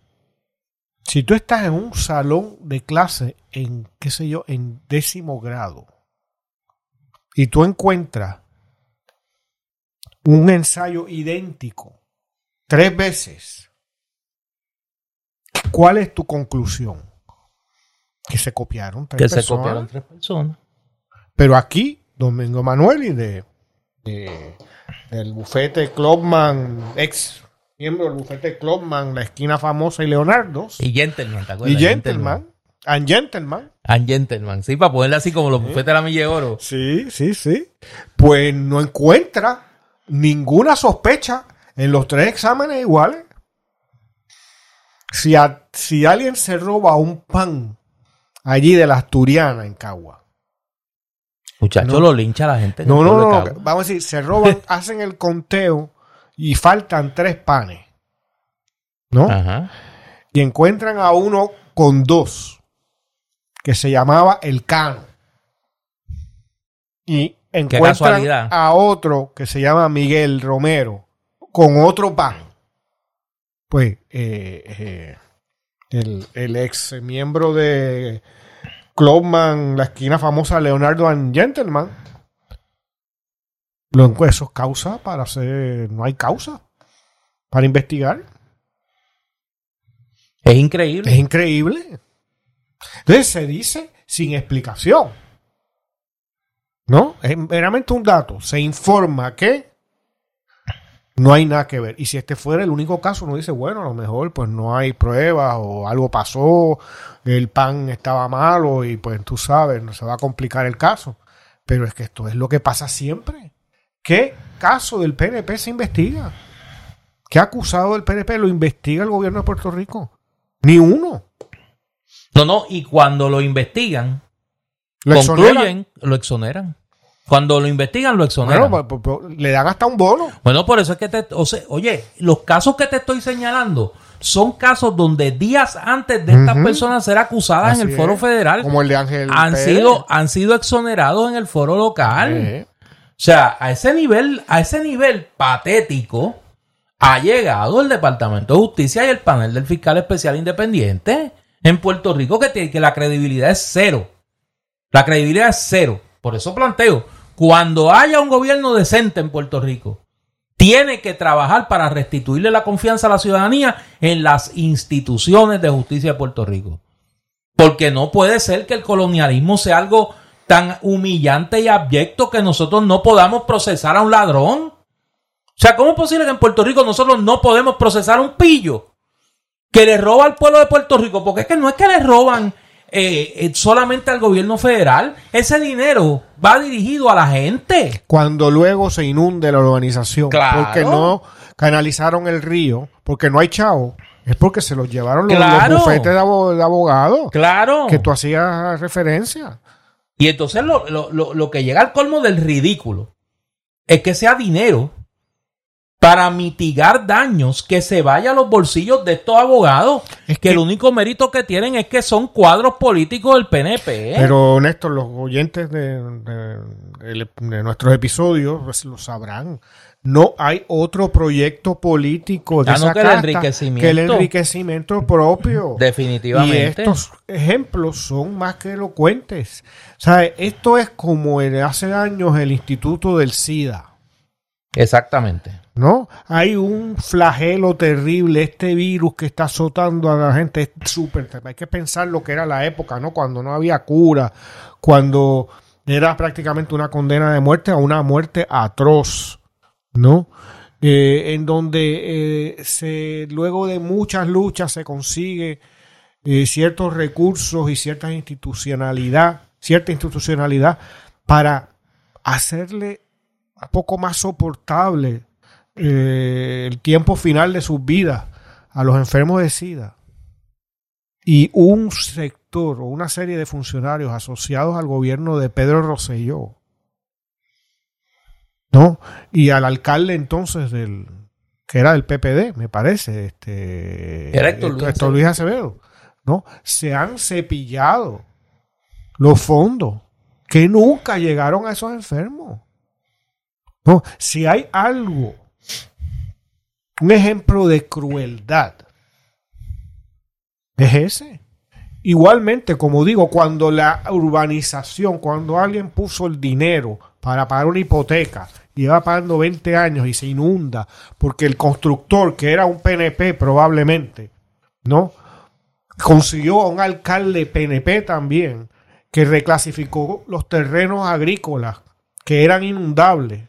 Speaker 2: si tú estás en un salón de clase en, qué sé yo, en décimo grado, y tú encuentras un ensayo idéntico tres veces, ¿cuál es tu conclusión? Que se copiaron
Speaker 1: tres que personas. se copiaron tres personas.
Speaker 2: Pero aquí, Domingo Manuel y de, del bufete Clubman, ex miembro del bufete Clubman, la esquina famosa y Leonardo.
Speaker 1: Y Gentleman, ¿te
Speaker 2: acuerdas? Y Gentleman. And Gentleman.
Speaker 1: And Gentleman, sí, para ponerle así como los bufetes de la Mille Oro.
Speaker 2: Sí, sí, sí. Pues no encuentra ninguna sospecha en los tres exámenes iguales. Si, si alguien se roba un pan allí de la Asturiana en Cagua.
Speaker 1: Muchachos, lo lincha la gente.
Speaker 2: No, no, no, Vamos a decir, se roban, hacen el conteo y faltan tres panes. ¿No? Y encuentran a uno con dos, que se llamaba el Cano. Y encuentran a otro que se llama Miguel Romero con otro pan. Pues eh, eh, el, ex miembro de Clubman, la esquina famosa Leonardo and Gentleman, lo eso es causa para hacer. No hay causa para investigar.
Speaker 1: Es increíble.
Speaker 2: Es increíble. Entonces se dice sin explicación. ¿No? Es meramente un dato. Se informa que no hay nada que ver. Y si este fuera el único caso, uno dice, bueno, a lo mejor pues no hay pruebas o algo pasó, el pan estaba malo y pues tú sabes, no se va a complicar el caso. Pero es que esto es lo que pasa siempre. ¿Qué caso del PNP se investiga? ¿Qué acusado del PNP lo investiga el gobierno de Puerto Rico? Ni uno.
Speaker 1: No, no, y cuando lo investigan, ¿Lo concluyen, lo exoneran. Cuando lo investigan, lo exoneran.
Speaker 2: Bueno, pues, pues, pues, le dan hasta un bono.
Speaker 1: Bueno, por eso es que te. oye, los casos que te estoy señalando son casos donde días antes de estas personas ser acusadas en el foro federal.
Speaker 2: Como el de Ángel.
Speaker 1: Han sido, han sido exonerados en el foro local. O sea, a ese nivel, a ese nivel patético, ha llegado el Departamento de Justicia y el panel del fiscal especial independiente en Puerto Rico, que, que la credibilidad es cero. La credibilidad es cero. Por eso planteo, cuando haya un gobierno decente en Puerto Rico, tiene que trabajar para restituirle la confianza a la ciudadanía en las instituciones de justicia de Puerto Rico. Porque no puede ser que el colonialismo sea algo tan humillante y abyecto que nosotros no podamos procesar a un ladrón? O sea, ¿cómo es posible que en Puerto Rico nosotros no podemos procesar a un pillo que le roba al pueblo de Puerto Rico? Porque es que no es que le roban eh, eh, solamente al gobierno federal. Ese dinero va dirigido a la gente.
Speaker 2: Cuando luego se inunde la urbanización,
Speaker 1: Claro.
Speaker 2: porque no canalizaron el río, porque no hay chavo, es porque se los llevaron los,
Speaker 1: Claro.
Speaker 2: los bufetes de abogados
Speaker 1: Claro.
Speaker 2: que tú hacías referencia.
Speaker 1: Y entonces lo, lo- lo- lo que llega al colmo del ridículo es que sea dinero para mitigar daños que se vaya a los bolsillos de estos abogados.
Speaker 2: Es
Speaker 1: que,
Speaker 2: que-
Speaker 1: el único mérito que tienen es que son cuadros políticos del PNP. ¿eh?
Speaker 2: Pero Néstor, los oyentes de, de- de- de nuestros episodios pues, lo sabrán. No hay otro proyecto político de
Speaker 1: no,
Speaker 2: esa
Speaker 1: que el enriquecimiento.
Speaker 2: que el enriquecimiento propio.
Speaker 1: Definitivamente.
Speaker 2: Y estos ejemplos son más que elocuentes. O sea, esto es como el- hace años el Instituto del SIDA.
Speaker 1: Exactamente.
Speaker 2: ¿no? Hay un flagelo terrible, este virus que está azotando a la gente es súper, hay que pensar lo que era la época, ¿no? Cuando no había cura, cuando era prácticamente una condena de muerte a una muerte atroz, ¿no? Eh, en donde eh, se, luego de muchas luchas se consigue eh, ciertos recursos y cierta institucionalidad, cierta institucionalidad para hacerle un poco más soportable el tiempo final de sus vidas a los enfermos de SIDA. Y un sector o una serie de funcionarios asociados al gobierno de Pedro Rosselló, ¿no? Y al alcalde entonces del que era del PPD, me parece, este
Speaker 1: Era Héctor Luis
Speaker 2: Héctor Luis Acevedo, ¿no? Se han cepillado los fondos que nunca llegaron a esos enfermos. No, si hay algo, un ejemplo de crueldad, es ese. Igualmente, como digo, cuando la urbanización, cuando alguien puso el dinero para pagar una hipoteca y va pagando 20 años y se inunda, porque el constructor, que era un PNP probablemente, ¿no? Consiguió a un alcalde PNP también, que reclasificó los terrenos agrícolas que eran inundables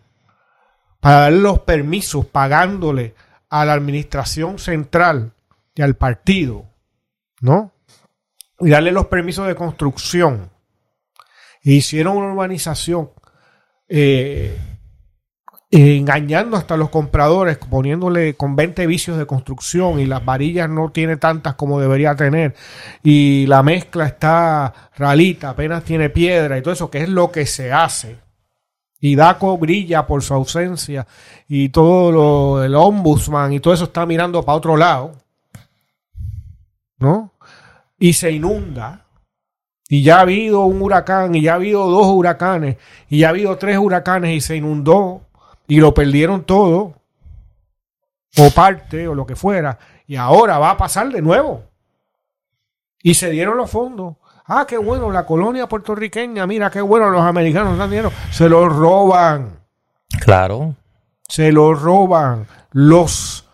Speaker 2: para darle los permisos pagándole a la administración central y al partido, ¿no? Y darle los permisos de construcción. E hicieron una urbanización eh, engañando hasta los compradores, poniéndole con 20 vicios de construcción y las varillas no tiene tantas como debería tener y la mezcla está ralita, apenas tiene piedra y todo eso, que es lo que se hace. Y Daco brilla por su ausencia y todo lo, el ombudsman y todo eso está mirando para otro lado, ¿no? Y se inunda. Y ya ha habido un huracán, y ya ha habido dos huracanes, y ya ha habido tres huracanes, y se inundó, y lo perdieron todo, o parte, o lo que fuera, y ahora va a pasar de nuevo. Y se dieron los fondos. Ah, qué bueno, la colonia puertorriqueña, mira qué bueno, los americanos dan dinero. Se los roban,
Speaker 1: Claro.
Speaker 2: se los roban los,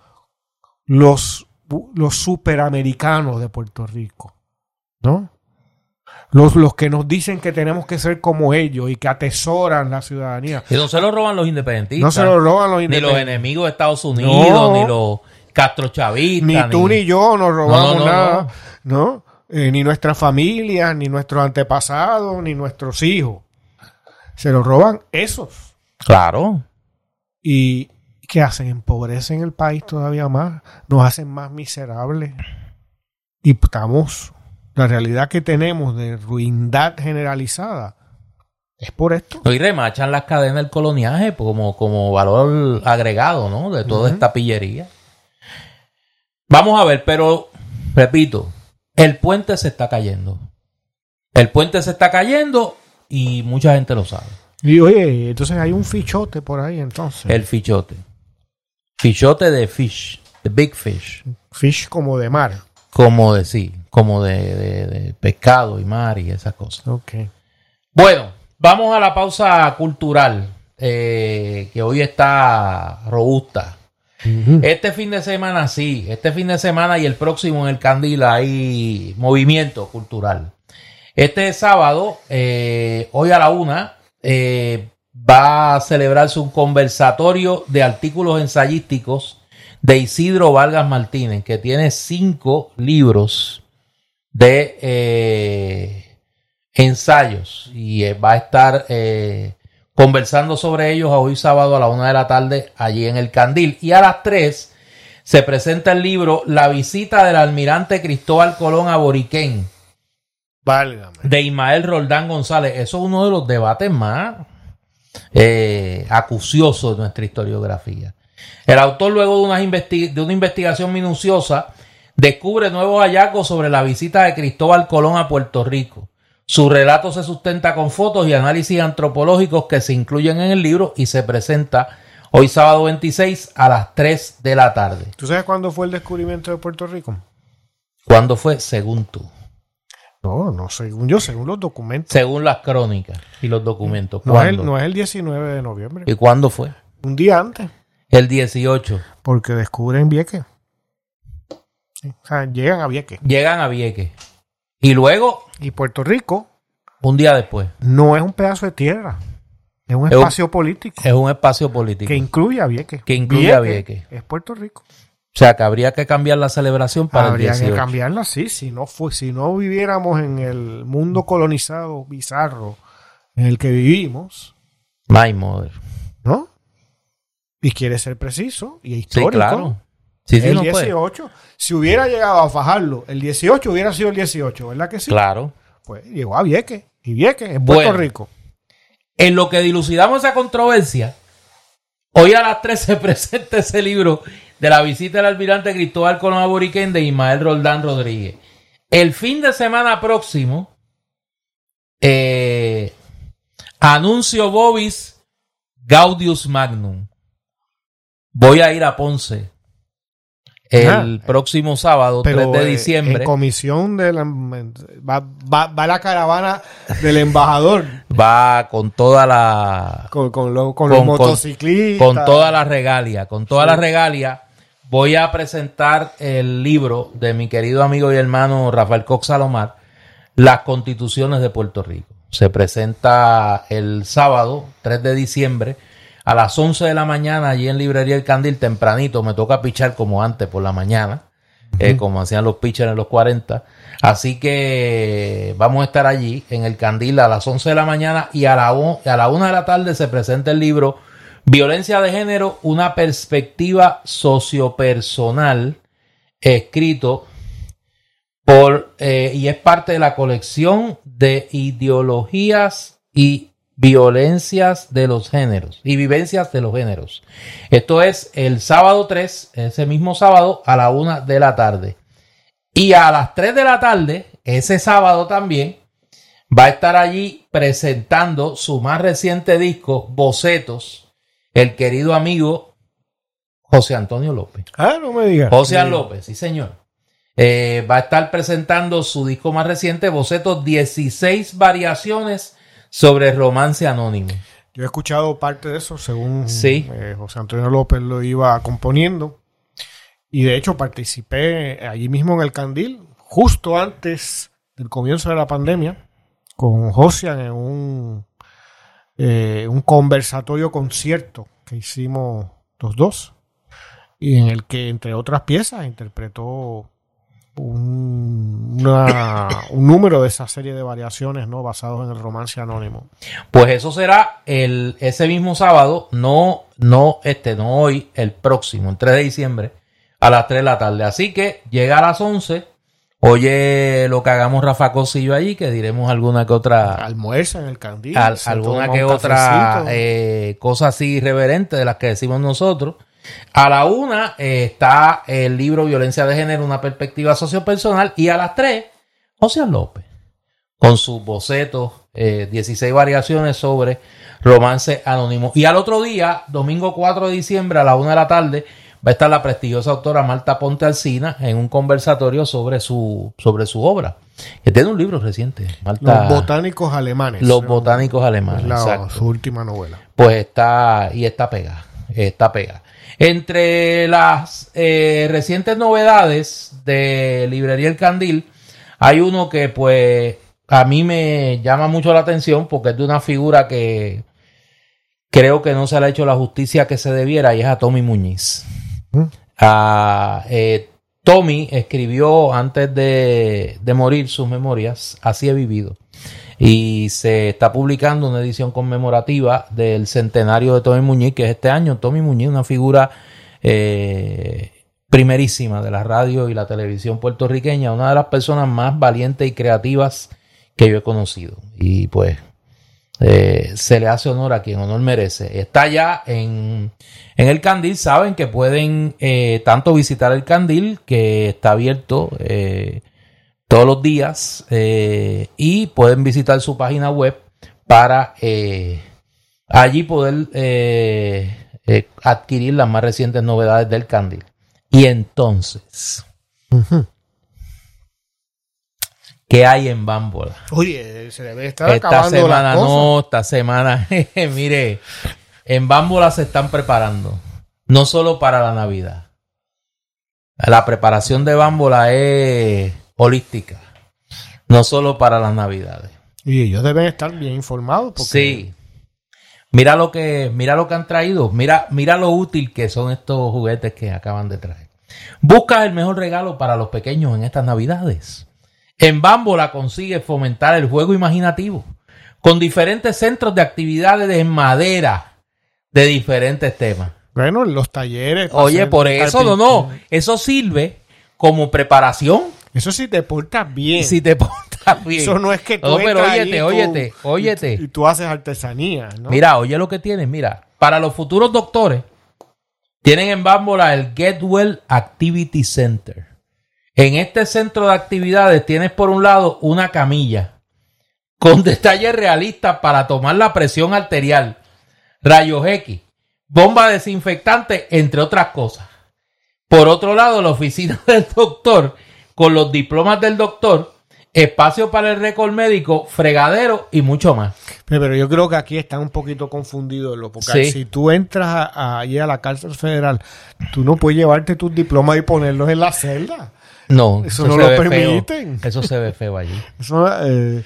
Speaker 2: los, los superamericanos de Puerto Rico, ¿no? Los, los que nos dicen que tenemos que ser como ellos y que atesoran la ciudadanía.
Speaker 1: Y no se lo roban los independentistas.
Speaker 2: No se lo roban los
Speaker 1: Ni los enemigos de Estados Unidos,
Speaker 2: No.
Speaker 1: ni los castrochavistas.
Speaker 2: Ni tú ni yo nos robamos
Speaker 1: No, no, no,
Speaker 2: nada, ¿no? Eh, ni nuestras familias, ni nuestros antepasados, ni nuestros hijos. Se los roban esos.
Speaker 1: Claro.
Speaker 2: ¿Y qué hacen? Empobrecen el país todavía más, nos hacen más miserables. Y estamos, la realidad que tenemos de ruindad generalizada es por esto.
Speaker 1: Hoy remachan las cadenas del coloniaje como, como valor agregado, ¿no? De toda esta pillería. Vamos a ver, pero repito, el puente se está cayendo. El puente se está cayendo y mucha gente lo sabe.
Speaker 2: Y oye, entonces hay un fichote por ahí entonces.
Speaker 1: El fichote. Fichote de fish, de big fish.
Speaker 2: Fish como de mar.
Speaker 1: Como de sí, como de, de- de pescado y mar y esas cosas.
Speaker 2: Ok.
Speaker 1: Bueno, vamos a la pausa cultural, eh, que hoy está robusta. Este fin de semana sí, este fin de semana y el próximo en el Candil hay movimiento cultural. Este sábado, eh, hoy a la una, eh, va a celebrarse un conversatorio de artículos ensayísticos de Isidro Vargas Martínez, que tiene cinco libros de eh, ensayos y eh, va a estar eh, conversando sobre ellos hoy sábado a la una de la tarde allí en el Candil. Y a las tres se presenta el libro La visita del almirante Cristóbal Colón a Boriquén
Speaker 2: Válgame.
Speaker 1: de Ismael Roldán González. Eso es uno de los debates más acuciosos de nuestra historiografía. El autor, luego de una, de una investigación minuciosa, descubre nuevos hallazgos sobre la visita de Cristóbal Colón a Puerto Rico. Su relato se sustenta con fotos y análisis antropológicos que se incluyen en el libro y se presenta hoy sábado 26 a las 3 de la tarde.
Speaker 2: ¿Tú sabes cuándo fue el descubrimiento de Puerto Rico?
Speaker 1: ¿Cuándo fue? Según tú.
Speaker 2: No, no, según yo, según los documentos.
Speaker 1: Según las crónicas y los documentos.
Speaker 2: No es, el, no es el 19 de noviembre.
Speaker 1: ¿Y cuándo fue?
Speaker 2: Un día antes,
Speaker 1: El 18.
Speaker 2: porque descubren Vieques. Sí, O sea, llegan a Vieques.
Speaker 1: Llegan a Vieques. Y luego,
Speaker 2: Y Puerto Rico
Speaker 1: un día después,
Speaker 2: no es un pedazo de tierra, es un
Speaker 1: Es un-
Speaker 2: espacio político
Speaker 1: es un espacio político.
Speaker 2: que incluye a Vieques.
Speaker 1: Que incluye a Vieques.
Speaker 2: Es Puerto Rico.
Speaker 1: O sea, que habría que cambiar la celebración para
Speaker 2: Habría
Speaker 1: el
Speaker 2: que
Speaker 1: 18.
Speaker 2: cambiarla, sí, si no fue, si no viviéramos en el mundo colonizado bizarro en el que vivimos,
Speaker 1: My mother.
Speaker 2: ¿no? Y quiere ser preciso y
Speaker 1: Sí,
Speaker 2: histórico.
Speaker 1: claro. Sí, sí,
Speaker 2: el
Speaker 1: no puede.
Speaker 2: 18, si hubiera llegado a fajarlo, el 18 hubiera sido el 18, ¿verdad que sí?
Speaker 1: Claro.
Speaker 2: Pues llegó a Vieques, y Vieques es Puerto
Speaker 1: Bueno.
Speaker 2: Rico.
Speaker 1: En lo que dilucidamos esa controversia, hoy a las 3 se presenta ese libro de la visita del almirante Cristóbal Colón a Boriquén de Ismael Roldán Rodríguez. El fin de semana próximo, eh, anuncio Bobis Gaudius Magnum. Voy a ir a Ponce el
Speaker 2: Ah,
Speaker 1: próximo sábado,
Speaker 2: Pero
Speaker 1: 3 de
Speaker 2: eh,
Speaker 1: diciembre.
Speaker 2: en comisión de la, va, va- va la caravana del embajador
Speaker 1: Va con toda la
Speaker 2: con, con, lo- con
Speaker 1: Con-
Speaker 2: los
Speaker 1: con-
Speaker 2: motociclistas.
Speaker 1: con toda la regalia, con toda
Speaker 2: Sí.
Speaker 1: la regalia, voy a presentar el libro de mi querido amigo y hermano Rafael Cox Salomar, Las Constituciones de Puerto Rico. Se presenta el sábado 3 de diciembre a las 11 de la mañana allí en Librería El Candil, tempranito, me toca pichar como antes por la mañana, eh, como hacían los pitchers en los 40. Así que vamos a estar allí en el Candil a las 11 de la mañana y a la, a la 1 de la tarde se presenta el libro Violencia de Género, una perspectiva sociopersonal, escrito por, eh, y es parte de la colección de ideologías y violencias de los géneros y vivencias de los géneros. Esto es el sábado 3, ese mismo sábado a la 1 de la tarde. Y a las 3 de la tarde, ese sábado también, va a estar allí presentando su más reciente disco, Bocetos, el querido amigo José Antonio López.
Speaker 2: Ah, no me digas.
Speaker 1: José
Speaker 2: Sí.
Speaker 1: López, sí señor. Eh, va a estar presentando su disco más reciente, Bocetos, 16 variaciones sobre romance anónimo.
Speaker 2: Yo he escuchado parte de eso según
Speaker 1: Sí.
Speaker 2: eh, José Antonio López lo iba componiendo. Y de hecho participé allí mismo en el Candil, justo antes del comienzo de la pandemia, con Josian en un, eh, un conversatorio concierto que hicimos los dos. Y en el que, entre otras piezas, interpretó una- un número de esa serie de variaciones ¿no? basados en el romance anónimo.
Speaker 1: Pues eso será el, ese mismo sábado, no, no, este, no hoy, el próximo, el 3 de diciembre, a las 3 de la tarde. Así que llega a las 11, oye lo que hagamos Rafa Cosillo allí, que diremos alguna que otra,
Speaker 2: almuerza en el candil.
Speaker 1: al- alguna que otra eh, cosa así irreverente de las que decimos nosotros. A la una eh, está el libro Violencia de Género, una perspectiva sociopersonal. Y a las tres, José López, con sus bocetos, eh, 16 variaciones sobre romance anónimo. Y al otro día, domingo 4 de diciembre, a la una de la tarde, va a estar la prestigiosa autora Marta Ponte Alcina en un conversatorio sobre su, sobre su obra. Que tiene un libro reciente. Marta,
Speaker 2: Los botánicos alemanes.
Speaker 1: Los botánicos
Speaker 2: Es
Speaker 1: alemanes.
Speaker 2: la- su última novela.
Speaker 1: Pues está, y está pegada, está pegada. Entre las eh, recientes novedades de Librería El Candil, hay uno que pues a mí me llama mucho la atención porque es de una figura que creo que no se le ha hecho la justicia que se debiera y es a Tommy Muñiz.
Speaker 2: ¿Mm?
Speaker 1: Eh, Tommy escribió antes de, de morir sus memorias, Así he vivido. Y se está publicando una edición conmemorativa del centenario de Tommy Muñiz, que es este año. Tommy Muñiz, una figura eh, primerísima de la radio y la televisión puertorriqueña, una de las personas más valientes y creativas que yo he conocido. Y pues eh, se le hace honor a quien honor merece. Está ya en, en el Candil, saben que pueden eh, tanto visitar el Candil, que está abierto eh, todos los días, eh, y pueden visitar su página web para eh, allí poder eh, eh, adquirir las más recientes novedades del Candil. Y entonces. ¿qué hay en Bámbola?
Speaker 2: Oye, se debe estar
Speaker 1: Esta
Speaker 2: acabando
Speaker 1: semana no, esta semana, mire, en Bámbola se están preparando, no solo para la Navidad. La preparación de Bámbola es holística, no solo para las Navidades.
Speaker 2: Y ellos deben estar bien informados. Porque
Speaker 1: Sí. Mira lo que, mira lo que han traído, mira, mira lo útil que son estos juguetes que acaban de traer. Busca el mejor regalo para los pequeños en estas Navidades. En Bámbola consigue fomentar el juego imaginativo con diferentes centros de actividades en madera de diferentes temas.
Speaker 2: Bueno, en los talleres.
Speaker 1: Oye, por eso no, no, eso sirve como preparación
Speaker 2: Eso sí te portas bien.
Speaker 1: si te portas bien.
Speaker 2: Eso no es que tú
Speaker 1: No, pero óyete,
Speaker 2: y tú-
Speaker 1: óyete, óyete.
Speaker 2: Y, y tú haces artesanía, ¿no?
Speaker 1: Mira, oye lo que tienes, mira, para los futuros doctores, tienen en Bámbola el Get Well Activity Center. En este centro de actividades tienes por un lado una camilla con detalles realistas para tomar la presión arterial, rayos X, bomba desinfectante, entre otras cosas. Por otro lado, la oficina del doctor, con los diplomas del doctor, espacio para el récord médico, fregadero y mucho más.
Speaker 2: Pero, yo creo que aquí están un poquito confundidos, lo porque
Speaker 1: Sí.
Speaker 2: si tú entras a, a- allí a la cárcel federal, tú no puedes llevarte tus diplomas y ponerlos en la celda.
Speaker 1: No,
Speaker 2: Eso no
Speaker 1: se
Speaker 2: lo
Speaker 1: feo.
Speaker 2: permiten.
Speaker 1: Eso se ve feo allí.
Speaker 2: Eso, eh,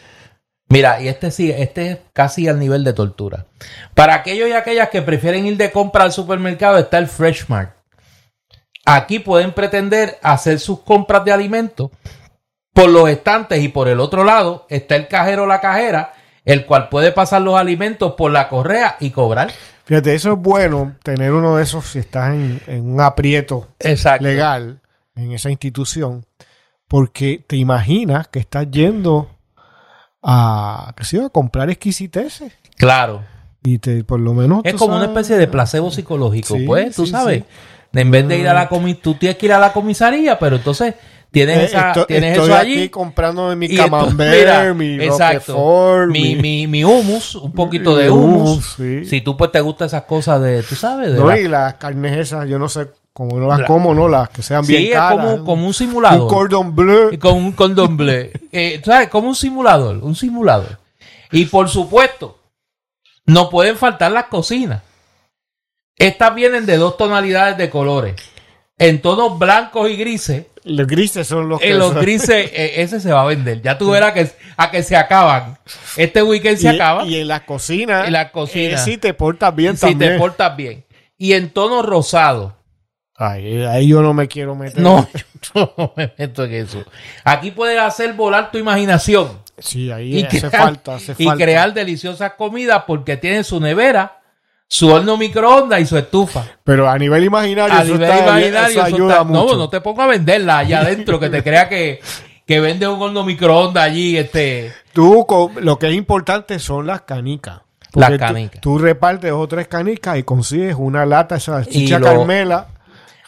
Speaker 1: Mira, y este sí, este es casi al nivel de tortura. Para aquellos y aquellas que prefieren ir de compra al supermercado está el Fresh Mart. Aquí pueden pretender hacer sus compras de alimentos por los estantes y por el otro lado está el cajero o la cajera, el cual puede pasar los alimentos por la correa y cobrar.
Speaker 2: fíjate, eso es bueno, tener uno de esos si estás en, en un aprieto
Speaker 1: Exacto.
Speaker 2: legal en esa institución, porque te imaginas que estás yendo a, qué a comprar exquisiteces.
Speaker 1: Claro.
Speaker 2: Y te, por lo menos.
Speaker 1: Es como una especie de placebo psicológico,
Speaker 2: Sí,
Speaker 1: pues, tú
Speaker 2: sí,
Speaker 1: sabes.
Speaker 2: sí.
Speaker 1: En vez de ir a la comi tú tienes que ir a la comisaría, pero entonces tienes,
Speaker 2: Eh,
Speaker 1: esa,
Speaker 2: esto-
Speaker 1: tienes
Speaker 2: estoy
Speaker 1: eso allí.
Speaker 2: comprándome mi camembert, mi
Speaker 1: exacto.
Speaker 2: Roquefort,
Speaker 1: mi,
Speaker 2: mi-
Speaker 1: mi, hummus, un poquito de hummus.
Speaker 2: hummus, sí.
Speaker 1: Si tú pues te gustan esas cosas de, tú sabes, de
Speaker 2: No,
Speaker 1: la-
Speaker 2: y las carnes esas, yo no sé cómo no las
Speaker 1: La-
Speaker 2: como, ¿no? Las que sean
Speaker 1: Sí,
Speaker 2: bien
Speaker 1: es
Speaker 2: caras.
Speaker 1: como, como un simulador.
Speaker 2: Un cordon bleu.
Speaker 1: Y con un condón bleu. Eh, ¿Sabes? Como un simulador, un simulador. Y por supuesto, no pueden faltar las cocinas. Estas vienen de dos tonalidades de colores. En tonos blancos y grises.
Speaker 2: Los grises son los que...
Speaker 1: En los grises, eh, ese se va a vender. Ya tú verás que, a que se acaban. Este weekend se
Speaker 2: y,
Speaker 1: acaba.
Speaker 2: y en las cocinas.
Speaker 1: En la cocina.
Speaker 2: eh, sí te portas bien
Speaker 1: si
Speaker 2: también.
Speaker 1: te portas bien. Y en tono rosado.
Speaker 2: Ay, ahí yo no me quiero meter.
Speaker 1: No, yo no me meto en eso. Aquí puedes hacer volar tu imaginación.
Speaker 2: Sí, ahí
Speaker 1: y,
Speaker 2: hace
Speaker 1: crear,
Speaker 2: falta, hace
Speaker 1: y
Speaker 2: falta.
Speaker 1: crear deliciosas comidas porque tiene su nevera, su horno microondas y su estufa.
Speaker 2: Pero a nivel imaginario,
Speaker 1: A
Speaker 2: eso,
Speaker 1: nivel
Speaker 2: está
Speaker 1: imaginario,
Speaker 2: eso ayuda
Speaker 1: está-
Speaker 2: mucho.
Speaker 1: no, no te pongas a venderla allá adentro, que te crea que, que vende un horno microondas allí, este.
Speaker 2: Tú, lo que es importante son las canicas.
Speaker 1: Las
Speaker 2: Porque
Speaker 1: canicas.
Speaker 2: Tú, repartes dos o tres canicas y consigues una lata, esa chicha
Speaker 1: lo-
Speaker 2: Carmela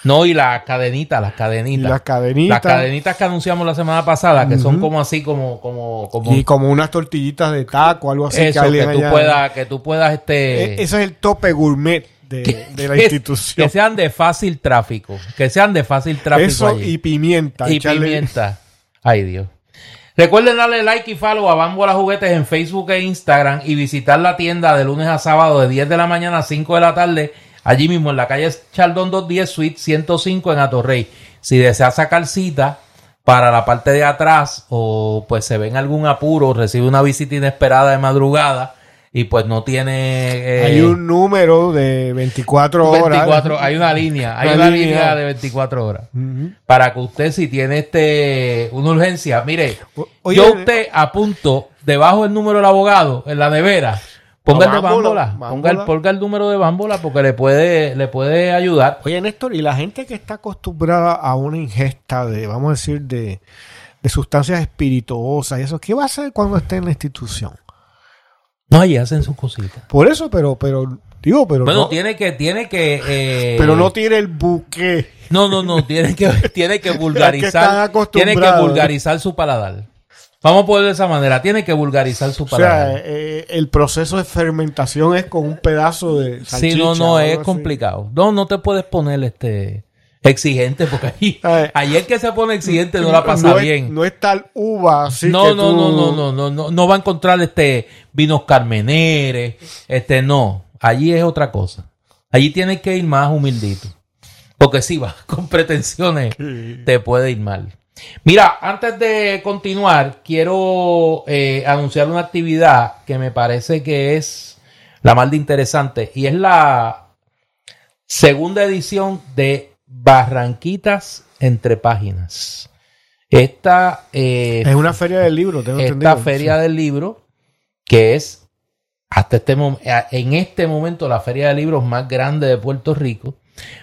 Speaker 1: No, y las cadenitas, las cadenitas.
Speaker 2: las cadenitas.
Speaker 1: Las cadenitas que anunciamos la semana pasada, que son como así, como, como, como.
Speaker 2: Y como unas tortillitas de taco, algo así.
Speaker 1: eso, que,
Speaker 2: alguien
Speaker 1: tú puedas, que tú puedas, este.
Speaker 2: E- Ese es el tope gourmet de, de la
Speaker 1: que-
Speaker 2: institución.
Speaker 1: Que sean de fácil tráfico. Que sean de fácil tráfico.
Speaker 2: Eso
Speaker 1: allí.
Speaker 2: y pimienta.
Speaker 1: y pimienta. Ay, Dios. Recuerden darle like y follow a Bambola Juguetes en Facebook e Instagram y visitar la tienda de lunes a sábado de 10 de la mañana a 5 de la tarde, allí mismo en la calle Chaldón 210, Suite 105 en Atorrey. Si desea sacar cita para la parte de atrás o pues se ve en algún apuro, recibe una visita inesperada de madrugada y pues no tiene...
Speaker 2: eh, hay un número de 24 horas.
Speaker 1: 24, hay una línea, hay una, línea. de 24 horas. Para que usted si tiene este una urgencia, mire, yo usted apunto debajo del número del abogado en la nevera. Ponga el de ponga el, ponga el, número de bámbola porque le puede, le puede ayudar.
Speaker 2: Oye, Néstor, y la gente que está acostumbrada a una ingesta de, vamos a decir, de, de sustancias espirituosas y eso, ¿qué va a hacer cuando esté en la institución?
Speaker 1: No, ahí hacen sus cositas.
Speaker 2: Por eso, pero, pero, digo, pero.
Speaker 1: Bueno, tiene que, tiene que. Eh,
Speaker 2: pero no tiene el buque.
Speaker 1: No, no, no, tiene que, tiene que vulgarizar. tiene que vulgarizar su paladar. Vamos a ponerlo de esa manera. Tiene que vulgarizar su paladar.
Speaker 2: O sea, eh, el proceso de fermentación es con un pedazo de
Speaker 1: salchicha. Sí, no, no, es complicado. No, no te puedes poner este exigente, porque ahí, ayer que se pone exigente no la pasa bien.
Speaker 2: no es tal uva así
Speaker 1: no, no, no, no, no, no, no, no va a encontrar este vinos carmeneres, este no, allí es otra cosa. Allí tienes que ir más humildito. Porque si vas con pretensiones, te puede ir mal. Mira, antes de continuar, quiero eh, anunciar una actividad que me parece que es la más de interesante y es la segunda edición de Barranquitas entre páginas. Esta
Speaker 2: eh, es una feria del libro,
Speaker 1: tengo esta feria del libro que es hasta este en este momento la feria de libros más grande de Puerto Rico.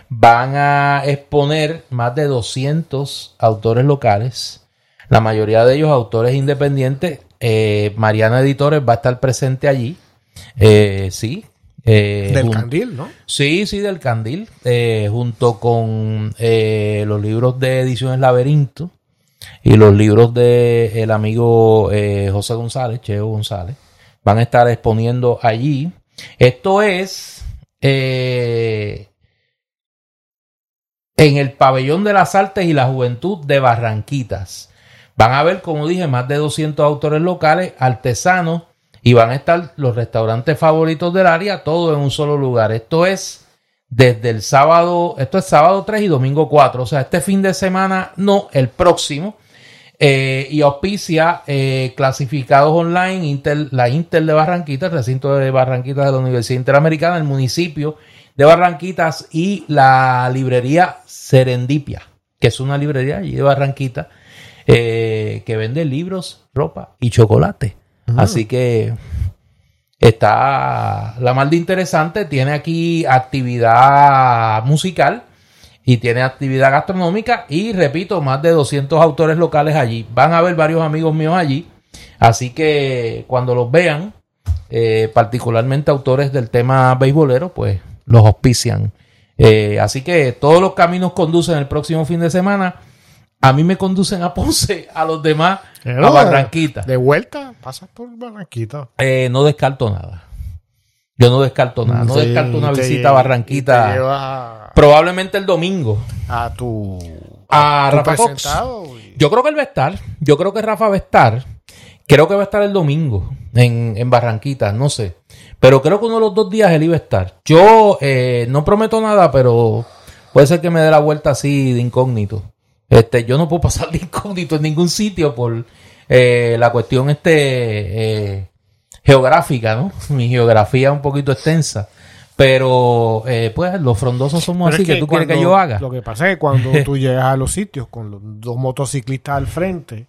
Speaker 1: Van a exponer más de 200 autores locales, la mayoría de ellos autores independientes. Eh, Mariana Editores va a estar presente allí. Eh, sí,
Speaker 2: eh, del Candil, ¿no?
Speaker 1: Sí, sí, del Candil, eh, junto con los libros de Ediciones Laberinto y los libros de el amigo José González, Cheo González, van a estar exponiendo allí. Esto es en el Pabellón de las Artes y la Juventud de Barranquitas. Van a ver, como dije, más de 200 autores locales, artesanos, y van a estar los restaurantes favoritos del área, todo en un solo lugar. Esto es desde el sábado, esto es sábado 3 y domingo 4, o sea, este fin de semana, no, el próximo. Eh, y auspicia eh, clasificados online, la Intel de Barranquitas, el recinto de Barranquitas de la Universidad Interamericana, el municipio de Barranquitas y la librería Serendipia, que es una librería allí de Barranquitas eh, que vende libros, ropa y chocolate. Así que está la más de interesante. Tiene aquí actividad musical y tiene actividad gastronómica y repito, más de 200 autores locales allí. Van a ver varios amigos míos allí. Así que cuando los vean, eh, particularmente autores del tema beisbolero, pues los auspician. Eh, así que todos los caminos conducen el próximo fin de semana a mí me conducen a Ponce, a los demás a Barranquita.
Speaker 2: De, vuelta, pasas por Barranquita.
Speaker 1: Eh, no descarto nada. Yo no descarto nada. No descarto una visita a Barranquita. Probablemente el domingo.
Speaker 2: A tu.
Speaker 1: A, Rafa Cox. Yo creo que él va a estar. Yo creo que Rafa va a estar. Creo que va a estar el domingo en, en Barranquita. No sé. Pero creo que uno de los dos días él iba a estar. Yo eh, no prometo nada, pero puede ser que me dé la vuelta así de incógnito. Este, yo no puedo pasar de incógnito en ningún sitio por eh, la cuestión este eh, geográfica, ¿no? Mi geografía es un poquito extensa. Pero, eh, pues, los frondosos somos así, que, tú quieres que yo haga.
Speaker 2: Lo que pasa es que cuando tú llegas a los sitios con los dos motociclistas al frente,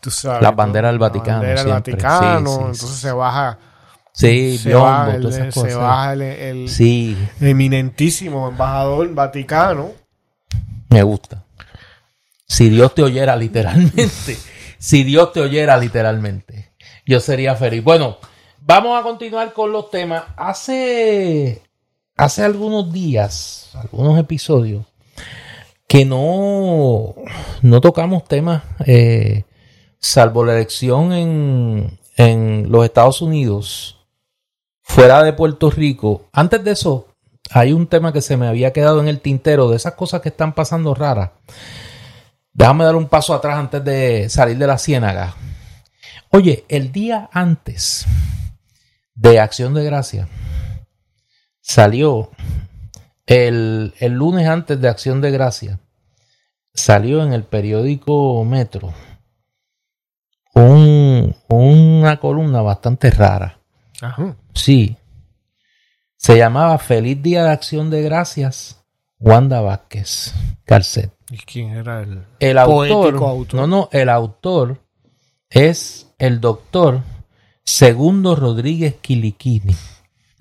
Speaker 2: tú sabes.
Speaker 1: La bandera del Vaticano.
Speaker 2: La bandera del Vaticano, entonces se baja.
Speaker 1: Sí,
Speaker 2: se baja el, se baja el, el, el eminentísimo embajador vaticano.
Speaker 1: Me gusta. Si Dios te oyera literalmente, si Dios te oyera literalmente, yo sería feliz. Bueno, vamos a continuar con los temas. Hace, hace algunos días, algunos episodios, que no, no tocamos temas, eh, salvo la elección en, en los Estados Unidos, fuera de Puerto Rico. Antes de eso, hay un tema que se me había quedado en el tintero de esas cosas que están pasando raras. Déjame dar un paso atrás antes de salir de la ciénaga. Oye, el día antes de Acción de Gracia salió el, lunes antes de Acción de Gracia salió en el periódico Metro un, una columna bastante rara.
Speaker 2: Ajá.
Speaker 1: Sí. Se llamaba Feliz Día de Acción de Gracias, Wanda Vázquez Calcet.
Speaker 2: ¿Y quién era el,
Speaker 1: El autor,
Speaker 2: poético autor?
Speaker 1: No, no, el autor es el doctor Segundo Rodríguez Quiliquini.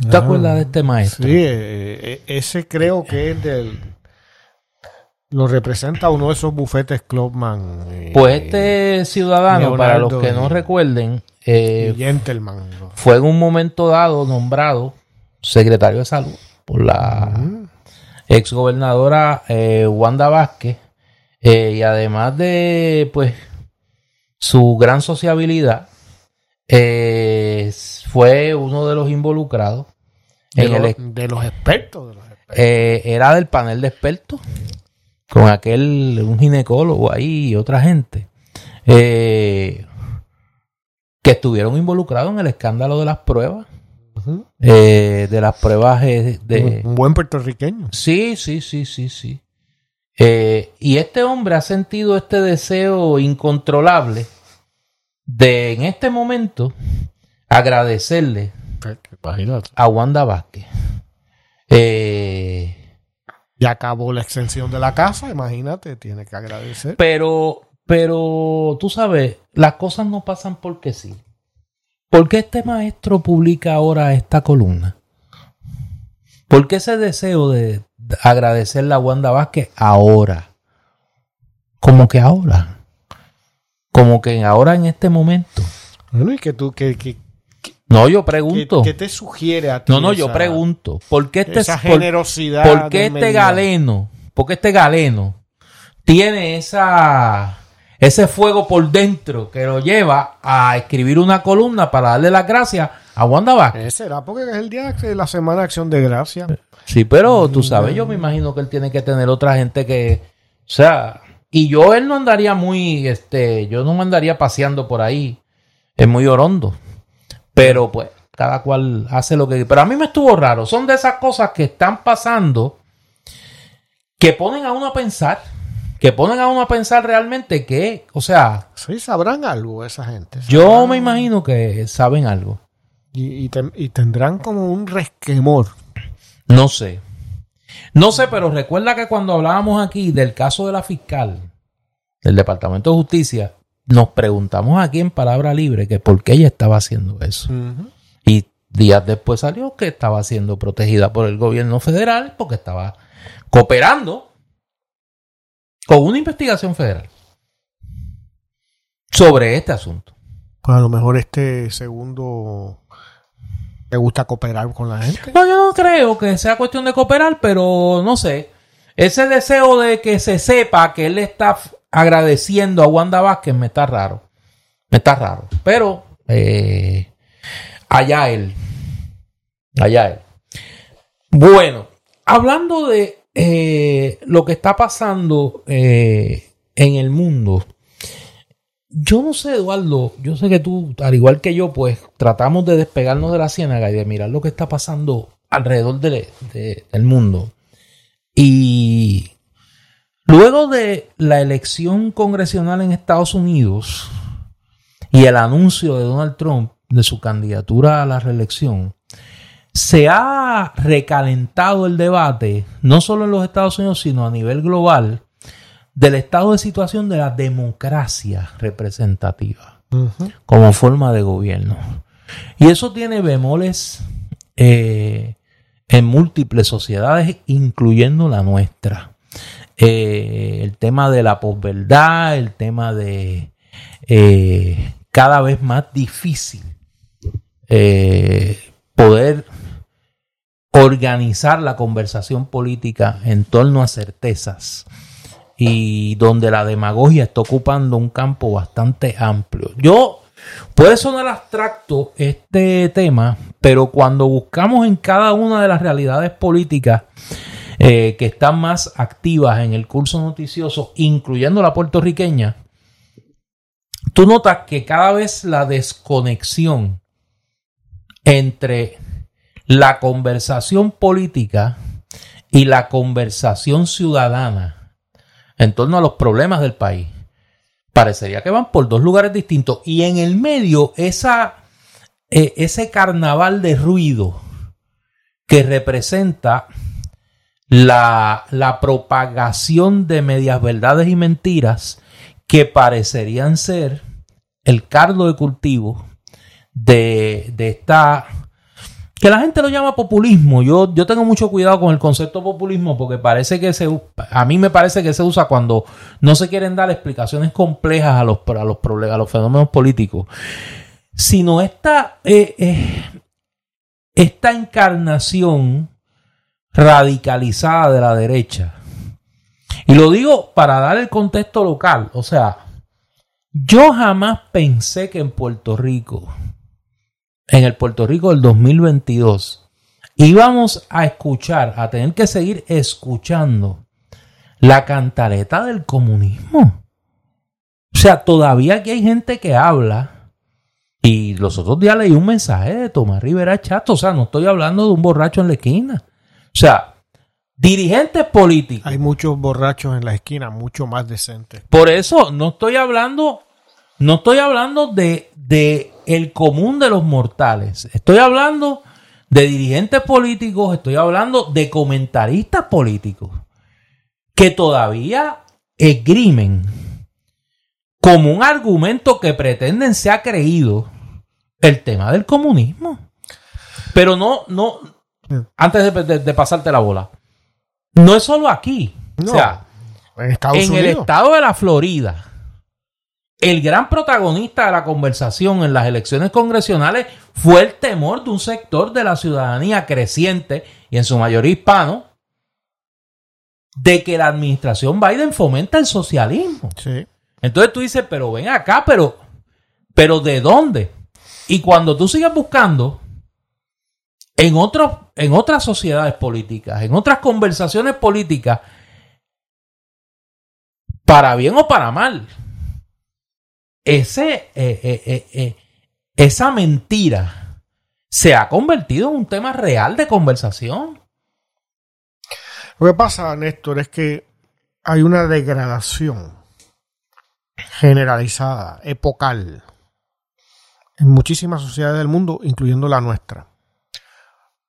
Speaker 1: ¿Te
Speaker 2: Ah,
Speaker 1: acuerdas de este maestro?
Speaker 2: Sí, eh, eh, ese creo que es del. Lo representa uno de esos bufetes Clubman.
Speaker 1: Pues este ciudadano, para los que no recuerden, eh,
Speaker 2: Gentleman.
Speaker 1: fue en un momento dado nombrado secretario de salud por la
Speaker 2: Ujú.
Speaker 1: exgobernadora eh, Wanda Vázquez eh, y además de pues su gran sociabilidad eh, fue uno de los involucrados
Speaker 2: De,
Speaker 1: en el
Speaker 2: los, de los expertos. De los expertos.
Speaker 1: eh, era del panel de expertos con aquel un ginecólogo ahí y otra gente eh, que estuvieron involucrados en el escándalo de las pruebas eh, de las pruebas eh, de
Speaker 2: Un buen puertorriqueño.
Speaker 1: sí sí sí sí sí Eh, y este hombre ha sentido este deseo incontrolable de en este momento agradecerle
Speaker 2: Imagínate.
Speaker 1: a Wanda Vázquez eh,
Speaker 2: Ya acabó la extensión de la casa, imagínate, tiene que agradecer.
Speaker 1: Pero, pero, tú sabes, las cosas no pasan porque sí. ¿Por qué este maestro publica ahora esta columna? ¿Por qué ese deseo de agradecerle a Wanda Vázquez ahora? Como que ahora. Como que ahora en este momento.
Speaker 2: Bueno, y que tú, que, que,
Speaker 1: No, yo
Speaker 2: que-
Speaker 1: pregunto.
Speaker 2: que te sugiere a ti
Speaker 1: No, no, yo pregunto. ¿Por qué este,
Speaker 2: esa generosidad.
Speaker 1: ¿Por qué este galeno? ¿Por qué este galeno tiene esa ese fuego por dentro que lo lleva a escribir una columna para darle las gracias a Wanda Vázquez?
Speaker 2: Será porque es el día de la Semana de Acción de Gracia.
Speaker 1: Sí, pero tú sabes, yo me imagino que él tiene que tener otra gente que, o sea, y yo él no andaría muy, este, yo no andaría paseando por ahí, es muy orondo, pero pues cada cual hace lo que, pero a mí me estuvo raro, son de esas cosas que están pasando que ponen a uno a pensar, que ponen a uno a pensar realmente que, o sea,
Speaker 2: Sí, sabrán algo esa gente.
Speaker 1: yo me imagino que saben algo,
Speaker 2: Y, y tendrán como un resquemor.
Speaker 1: no sé. No sé, pero recuerda que cuando hablábamos aquí del caso de la fiscal del Departamento de Justicia, nos preguntamos aquí en Palabra Libre que por qué ella estaba haciendo eso. Y días después salió que estaba siendo protegida por el gobierno federal porque estaba cooperando con una investigación federal sobre este asunto.
Speaker 2: Pues a lo mejor este segundo le gusta cooperar con la gente.
Speaker 1: No, yo no creo que sea cuestión de cooperar, pero no sé. Ese deseo de que se sepa que él está agradeciendo a Wanda Vázquez me está raro. Me está raro. Pero eh, allá él. Allá él. Bueno, hablando de eh, lo que está pasando eh, en el mundo. Yo no sé, Eduardo, yo sé que tú, al igual que yo, pues tratamos de despegarnos de la ciénaga y de mirar lo que está pasando alrededor de- de- del mundo. Y luego de la elección congresional en Estados Unidos y el anuncio de Donald Trump de su candidatura a la reelección, se ha recalentado el debate, no solo en los Estados Unidos, sino a nivel global, del estado de situación de la democracia representativa como forma de gobierno. Y eso tiene bemoles eh, en múltiples sociedades, incluyendo la nuestra. Eh, el tema de la posverdad, el tema de eh, cada vez más difícil poder organizar la conversación política en torno a certezas y donde la demagogia está ocupando un campo bastante amplio. Yo puede sonar abstracto este tema, pero cuando buscamos en cada una de las realidades políticas eh, que están más activas en el curso noticioso, incluyendo la puertorriqueña, tú notas que cada vez la desconexión entre la conversación política y la conversación ciudadana en torno a los problemas del país. Parecería que van por dos lugares distintos. Y en el medio, esa, eh, ese carnaval de ruido que representa la, la propagación de medias verdades y mentiras que parecerían ser el cardo de cultivo de, de esta que la gente lo llama populismo. Yo, yo tengo mucho cuidado con el concepto populismo porque parece que se, a mí me parece que se usa cuando no se quieren dar explicaciones complejas a los, los problemas, a los fenómenos políticos, sino esta, eh, eh, esta encarnación radicalizada de la derecha. Y lo digo para dar el contexto local, o sea, yo jamás pensé que en Puerto Rico en el Puerto Rico del 2022, íbamos a escuchar, a tener que seguir escuchando la cantaleta del comunismo. O sea, todavía aquí hay gente que habla. Y los otros días leí un mensaje de Tomás Rivera Chato. O sea, no estoy hablando de un borracho en la esquina. O sea, dirigentes políticos.
Speaker 2: Hay muchos borrachos en la esquina, mucho más decentes.
Speaker 1: Por eso no estoy hablando, no estoy hablando de, de el común de los mortales. Estoy hablando de dirigentes políticos, estoy hablando de comentaristas políticos que todavía esgrimen como un argumento que pretenden se ha creído el tema del comunismo. Pero no, no, antes de, pasarte la bola, no es solo aquí. o sea, en el estado de la Florida, el gran protagonista de la conversación en las elecciones congresionales fue el temor de un sector de la ciudadanía creciente y en su mayoría hispano de que la administración Biden fomenta el socialismo. Entonces tú dices, pero ven acá, pero, pero ¿de dónde? Y cuando tú sigues buscando en, otros, en otras sociedades políticas, en otras conversaciones políticas, para bien o para mal, ese, eh, eh, eh, esa mentira se ha convertido en un tema real de conversación.
Speaker 2: Lo que pasa, Néstor, es que hay una degradación generalizada, epocal, en muchísimas sociedades del mundo, incluyendo la nuestra.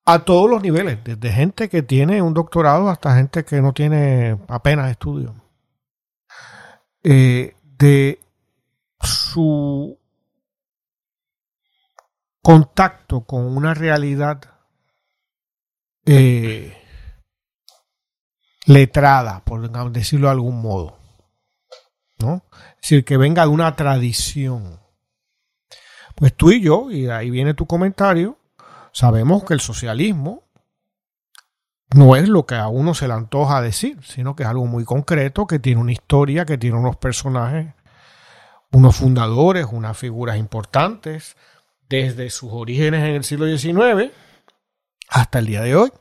Speaker 2: A todos los niveles, desde gente que tiene un doctorado hasta gente que no tiene apenas estudio. de su contacto con una realidad eh, letrada, por decirlo de algún modo. ¿no? Es decir, que venga de una tradición. Pues tú y yo, y ahí viene tu comentario, sabemos que el socialismo no es lo que a uno se le antoja decir, sino que es algo muy concreto, que tiene una historia, que tiene unos personajes unos fundadores, unas figuras importantes, desde sus orígenes en el siglo XIX hasta el día de hoy.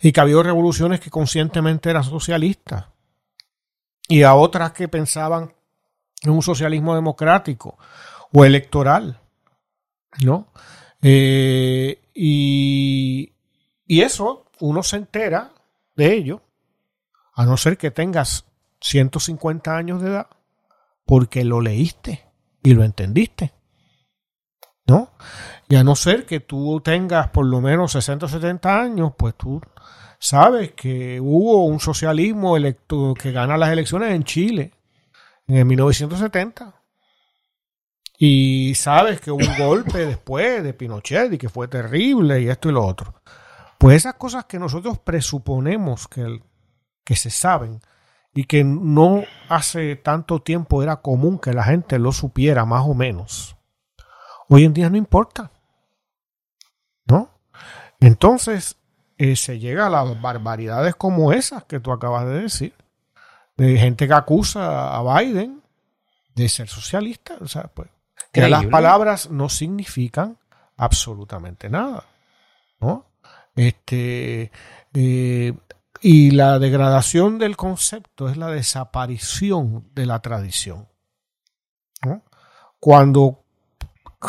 Speaker 2: Y que ha habido revoluciones que conscientemente eran socialistas y a otras que pensaban en un socialismo democrático o electoral, ¿no? Eh, y, y eso uno se entera de ello, a no ser que tengas 150 años de edad porque lo leíste y lo entendiste. ¿No? Y a no ser que tú tengas por lo menos 60 o 70 años, pues tú sabes que hubo un socialismo electo que gana las elecciones en Chile en el 1970. Y sabes que hubo un golpe después de Pinochet y que fue terrible y esto y lo otro. Pues esas cosas que nosotros presuponemos que, que se saben, y que no hace tanto tiempo era común que la gente lo supiera más o menos. Hoy en día no importa. ¿No? Entonces eh, se llega a las barbaridades como esas que tú acabas de decir. De gente que acusa a Biden de ser socialista. O sea, pues, que las palabras no significan absolutamente nada. ¿No? Este, eh, y la degradación del concepto es la desaparición de la tradición. Cuando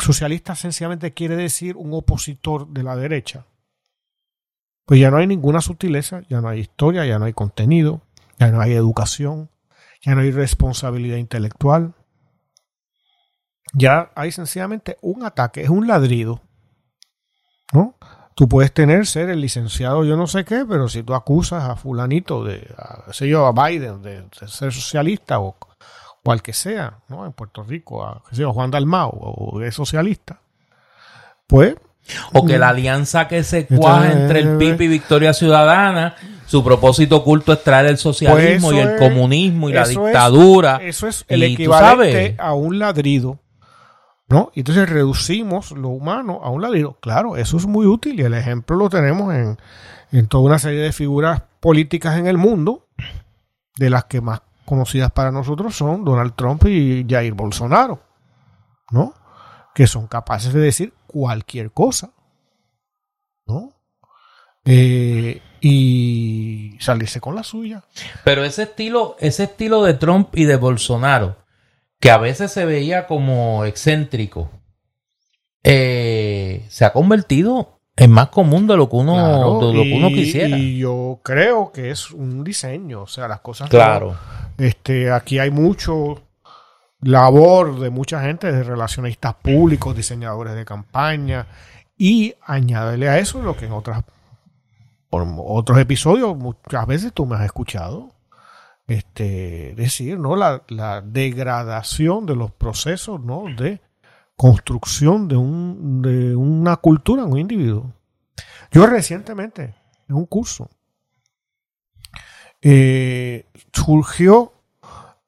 Speaker 2: socialista sencillamente quiere decir un opositor de la derecha, pues ya no hay ninguna sutileza, ya no hay historia, ya no hay contenido, ya no hay educación, ya no hay responsabilidad intelectual, ya hay sencillamente un ataque, es un ladrido. ¿No? Tú puedes tener, ser el licenciado yo no sé qué, pero si tú acusas a fulanito de, a, sé yo, a Biden de, de ser socialista o, o, al que sea, ¿no? En Puerto Rico, a, qué sé yo, Juan Dalmao o es socialista, pues...
Speaker 1: O que la alianza que se cuaja entre el PIB y Victoria Ciudadana, su propósito oculto es traer el socialismo
Speaker 2: Pues
Speaker 1: y
Speaker 2: eso
Speaker 1: el
Speaker 2: es-
Speaker 1: comunismo y la
Speaker 2: eso es-
Speaker 1: dictadura.
Speaker 2: eso es el
Speaker 1: Y tú
Speaker 2: equivalente
Speaker 1: sabes.
Speaker 2: a un ladrido. ¿No? Y entonces reducimos lo humano a un ladrido. Claro, eso es muy útil y el ejemplo lo tenemos en, en toda una serie de figuras políticas en el mundo, de las que más conocidas para nosotros son Donald Trump y Jair Bolsonaro, ¿no? Que son capaces de decir cualquier cosa, ¿no? Eh, y salirse con la suya.
Speaker 1: Pero ese estilo, ese estilo de Trump y de Bolsonaro, que a veces se veía como excéntrico, eh, se ha convertido en más común de lo que uno,
Speaker 2: Claro,
Speaker 1: de lo que uno quisiera.
Speaker 2: Y yo creo que es un diseño, o sea, las cosas. no-
Speaker 1: claro.
Speaker 2: este, aquí hay mucho labor de mucha gente, de relacionistas públicos, diseñadores de campaña, y añádele a eso lo que en otras por otros episodios muchas veces tú me has escuchado este decir no la, la degradación de los procesos no de construcción de un de una cultura en un individuo yo recientemente en un curso eh, surgió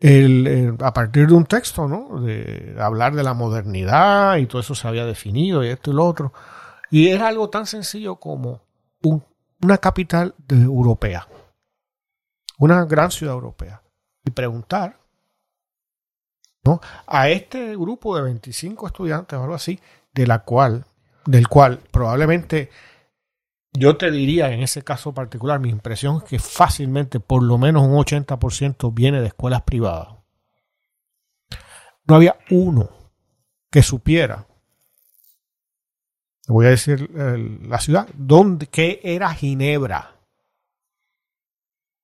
Speaker 2: el, el- a partir de un texto, ¿no? De hablar de la modernidad y todo eso se había definido y esto y lo otro. Y era algo tan sencillo como un- una capital europea, una gran ciudad europea. Y preguntar, ¿no? A este grupo de 25 estudiantes o algo así, de la cual, del cual probablemente yo te diría en ese caso particular, mi impresión es que fácilmente por lo menos un 80% viene de escuelas privadas. No había uno que supiera, voy a decir la ciudad, dónde, qué era Ginebra.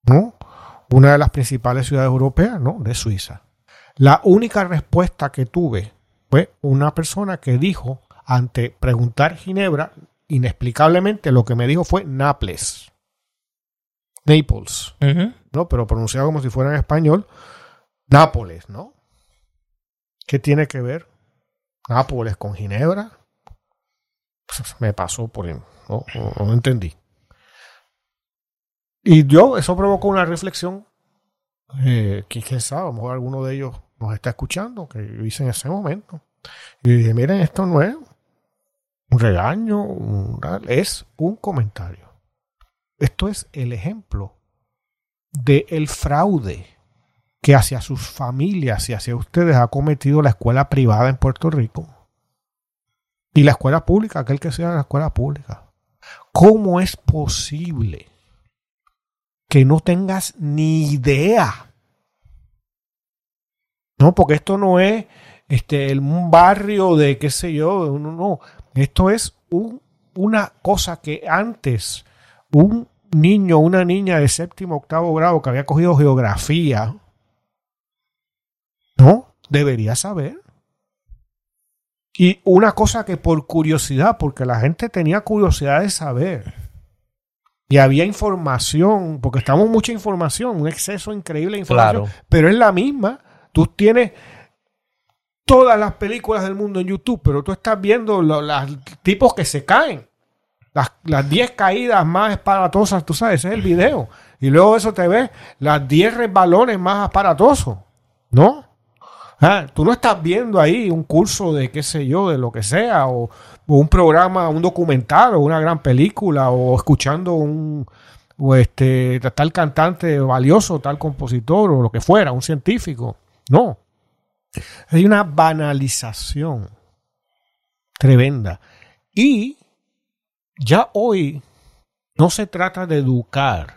Speaker 2: ¿No? Una de las principales ciudades europeas, ¿no? De Suiza. La única respuesta que tuve fue una persona que dijo, ante preguntar Ginebra, inexplicablemente lo que me dijo fue Naples. Naples. ¿no? Pero pronunciado como si fuera en español, Nápoles, ¿no? ¿Qué tiene que ver Nápoles con Ginebra? Pues, me pasó por... no, no entendí. Y yo, eso provocó una reflexión. Eh, que quién sabe, a lo mejor alguno de ellos nos está escuchando, que yo hice en ese momento. Y dije, miren, esto no es un regaño, es un comentario. Esto es el ejemplo del el fraude que hacia sus familias y hacia ustedes ha cometido la escuela privada en Puerto Rico. Y la escuela pública, aquel que sea la escuela pública. ¿Cómo es posible que no tengas ni idea? No, porque esto no es este, un barrio de qué sé yo, no, no. Esto es un- una cosa que antes un niño, una niña de séptimo, octavo grado que había cogido geografía, ¿no? Debería saber. Y una cosa que por curiosidad, porque la gente tenía curiosidad de saber. Y había información, porque estamos mucha información, un exceso increíble de información,
Speaker 1: Claro.
Speaker 2: pero es la misma. Tú tienes todas las películas del mundo en YouTube, pero tú estás viendo lo- los tipos que se caen. Las, las 10 caídas más esparatosas, tú sabes, ese es el video. Y luego eso te ves las 10 resbalones más aparatosos, ¿no? Ah, tú no estás viendo ahí un curso de qué sé yo, de lo que sea, o, o un programa, un documental, o una gran película, o escuchando un o este tal cantante valioso, tal compositor, o lo que fuera, un científico. No. Hay una banalización tremenda. Y ya hoy no se trata de educar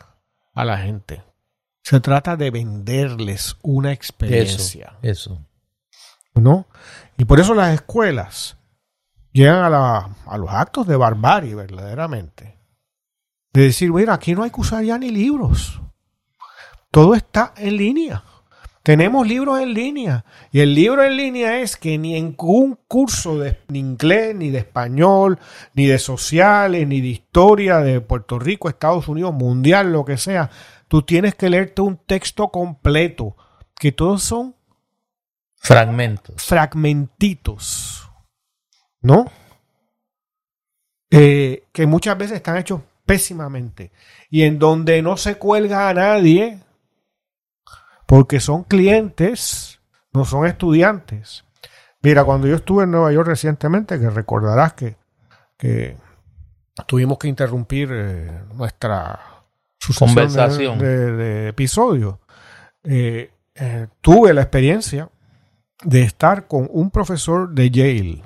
Speaker 2: a la gente. Se trata de venderles una
Speaker 1: Eso,
Speaker 2: experiencia.
Speaker 1: eso.
Speaker 2: ¿No? Y por eso las escuelas llegan a, a los actos de barbarie, verdaderamente. De decir, mira, aquí no hay que usar ya ni libros. todo está en línea. Tenemos libros en línea. Y el libro en línea es que ni en un curso de inglés, ni de español, ni de sociales, ni de historia de Puerto Rico, Estados Unidos, mundial, lo que sea, tú tienes que leerte un texto completo, que todos son
Speaker 1: fragmentos.
Speaker 2: Fragmentitos. ¿No? Eh, que muchas veces están hechos pésimamente. Y en donde no se cuelga a nadie, porque son clientes, no son estudiantes. Mira, cuando yo estuve en Nueva York recientemente, que recordarás que, que tuvimos que interrumpir eh, nuestra
Speaker 1: conversación
Speaker 2: de, episodio, eh, eh, tuve la experiencia de estar con un profesor de Yale,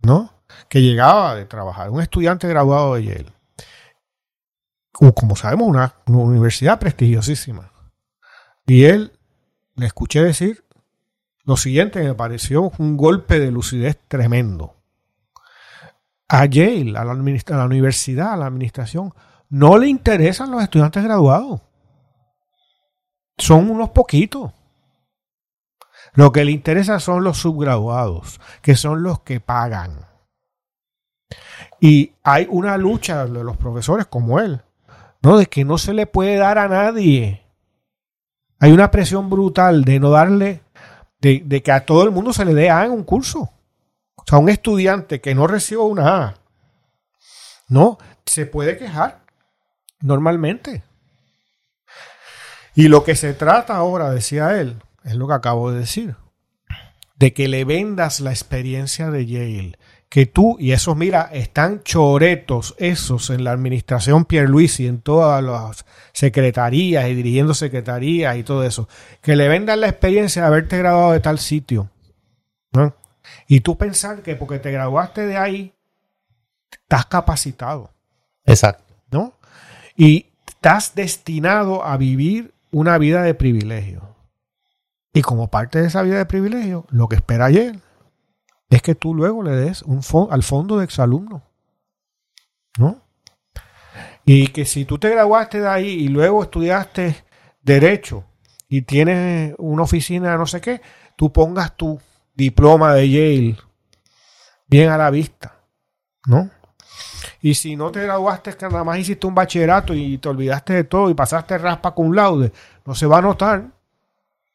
Speaker 2: ¿no? Que llegaba de trabajar, un estudiante graduado de Yale. Como sabemos, una universidad prestigiosísima. Y él le escuché decir lo siguiente, me pareció un golpe de lucidez tremendo. A Yale, a la, a la universidad, a la administración, no le interesan los estudiantes graduados. Son unos poquitos. Lo que le interesa son los subgraduados, que son los que pagan. Y hay una lucha de los profesores como él, ¿no? De que no se le puede dar a nadie hay una presión brutal de no darle, de, que a todo el mundo se le dé A en un curso. O sea, un estudiante que no reciba una A, no, se puede quejar normalmente. Y lo que se trata ahora, decía él, es lo que acabo de decir, de que le vendas la experiencia de Yale, que tú, y esos, mira, están choretos esos en la administración Pierluisi, en todas las secretarías y dirigiendo secretarías y todo eso, que le vendan la experiencia de haberte graduado de tal sitio. Y tú pensar que porque te graduaste de ahí, estás capacitado.
Speaker 1: Exacto.
Speaker 2: ¿No? Y estás destinado a vivir una vida de privilegio. Y como parte de esa vida de privilegio, lo que espera ayer es que tú luego le des un al fondo de exalumno. ¿No? Y que si tú te graduaste de ahí y luego estudiaste derecho y tienes una oficina no sé qué, tú pongas tu diploma de Yale bien a la vista, ¿no? Y si no te graduaste, que nada más hiciste un bachillerato y te olvidaste de todo y pasaste raspa con laude, no se va a notar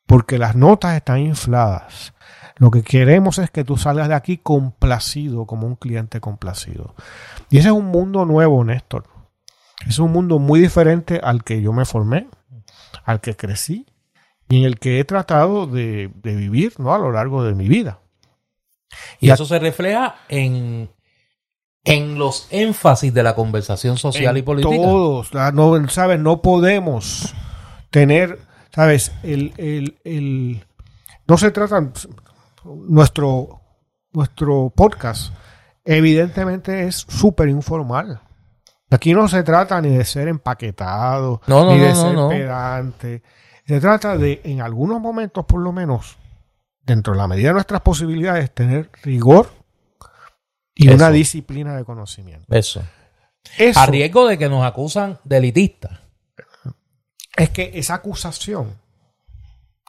Speaker 2: porque las notas están infladas. Lo que queremos es que tú salgas de aquí complacido, como un cliente complacido. Y ese es un mundo nuevo, Néstor. Es un mundo muy diferente al que yo me formé, al que crecí y en el que he tratado de, vivir ¿no? a lo largo de mi vida.
Speaker 1: Y, eso se refleja en, en los énfasis de la conversación social y política.
Speaker 2: Todos, no, ¿sabes? No podemos tener, ¿sabes? El, el, el, no se trata, nuestro, nuestro podcast evidentemente es súper informal. Aquí no se trata ni de ser empaquetado, ni de ser pedante. Se trata de, en algunos momentos por lo menos, dentro de la medida de nuestras posibilidades, tener rigor y una disciplina de conocimiento.
Speaker 1: Eso. Eso. A riesgo de que nos acusan de elitistas.
Speaker 2: Es que esa acusación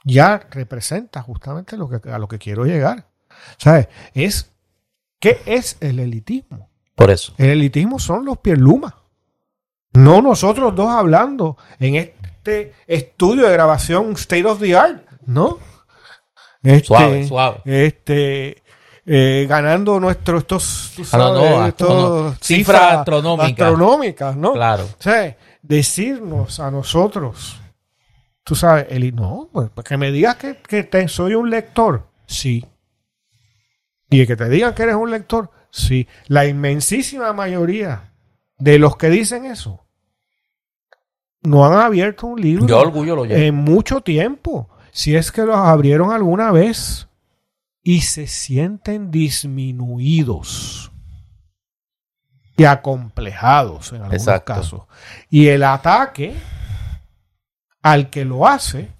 Speaker 2: ya representa justamente lo que, a lo que quiero llegar. ¿Sabes? Es, ¿Qué es el elitismo?
Speaker 1: Por eso.
Speaker 2: El elitismo son los pierlumas. No nosotros dos hablando en este estudio de grabación State of the Art, ¿no?
Speaker 1: Este, suave, suave.
Speaker 2: Este, eh, ganando nuestros estos,
Speaker 1: ah, cifras astronómicas.
Speaker 2: astronómicas, ¿no?
Speaker 1: Claro.
Speaker 2: O sea, decirnos a nosotros Tú sabes, Eli, no, pues, pues, que me digas que, que soy un lector, sí. Y que te digan que eres un lector, sí. La inmensísima mayoría de los que dicen eso no han abierto un libro
Speaker 1: Yo orgullo lo
Speaker 2: en mucho tiempo. Si es que los abrieron alguna vez y se sienten disminuidos y acomplejados en algunos casos. Y el ataque al que lo hace,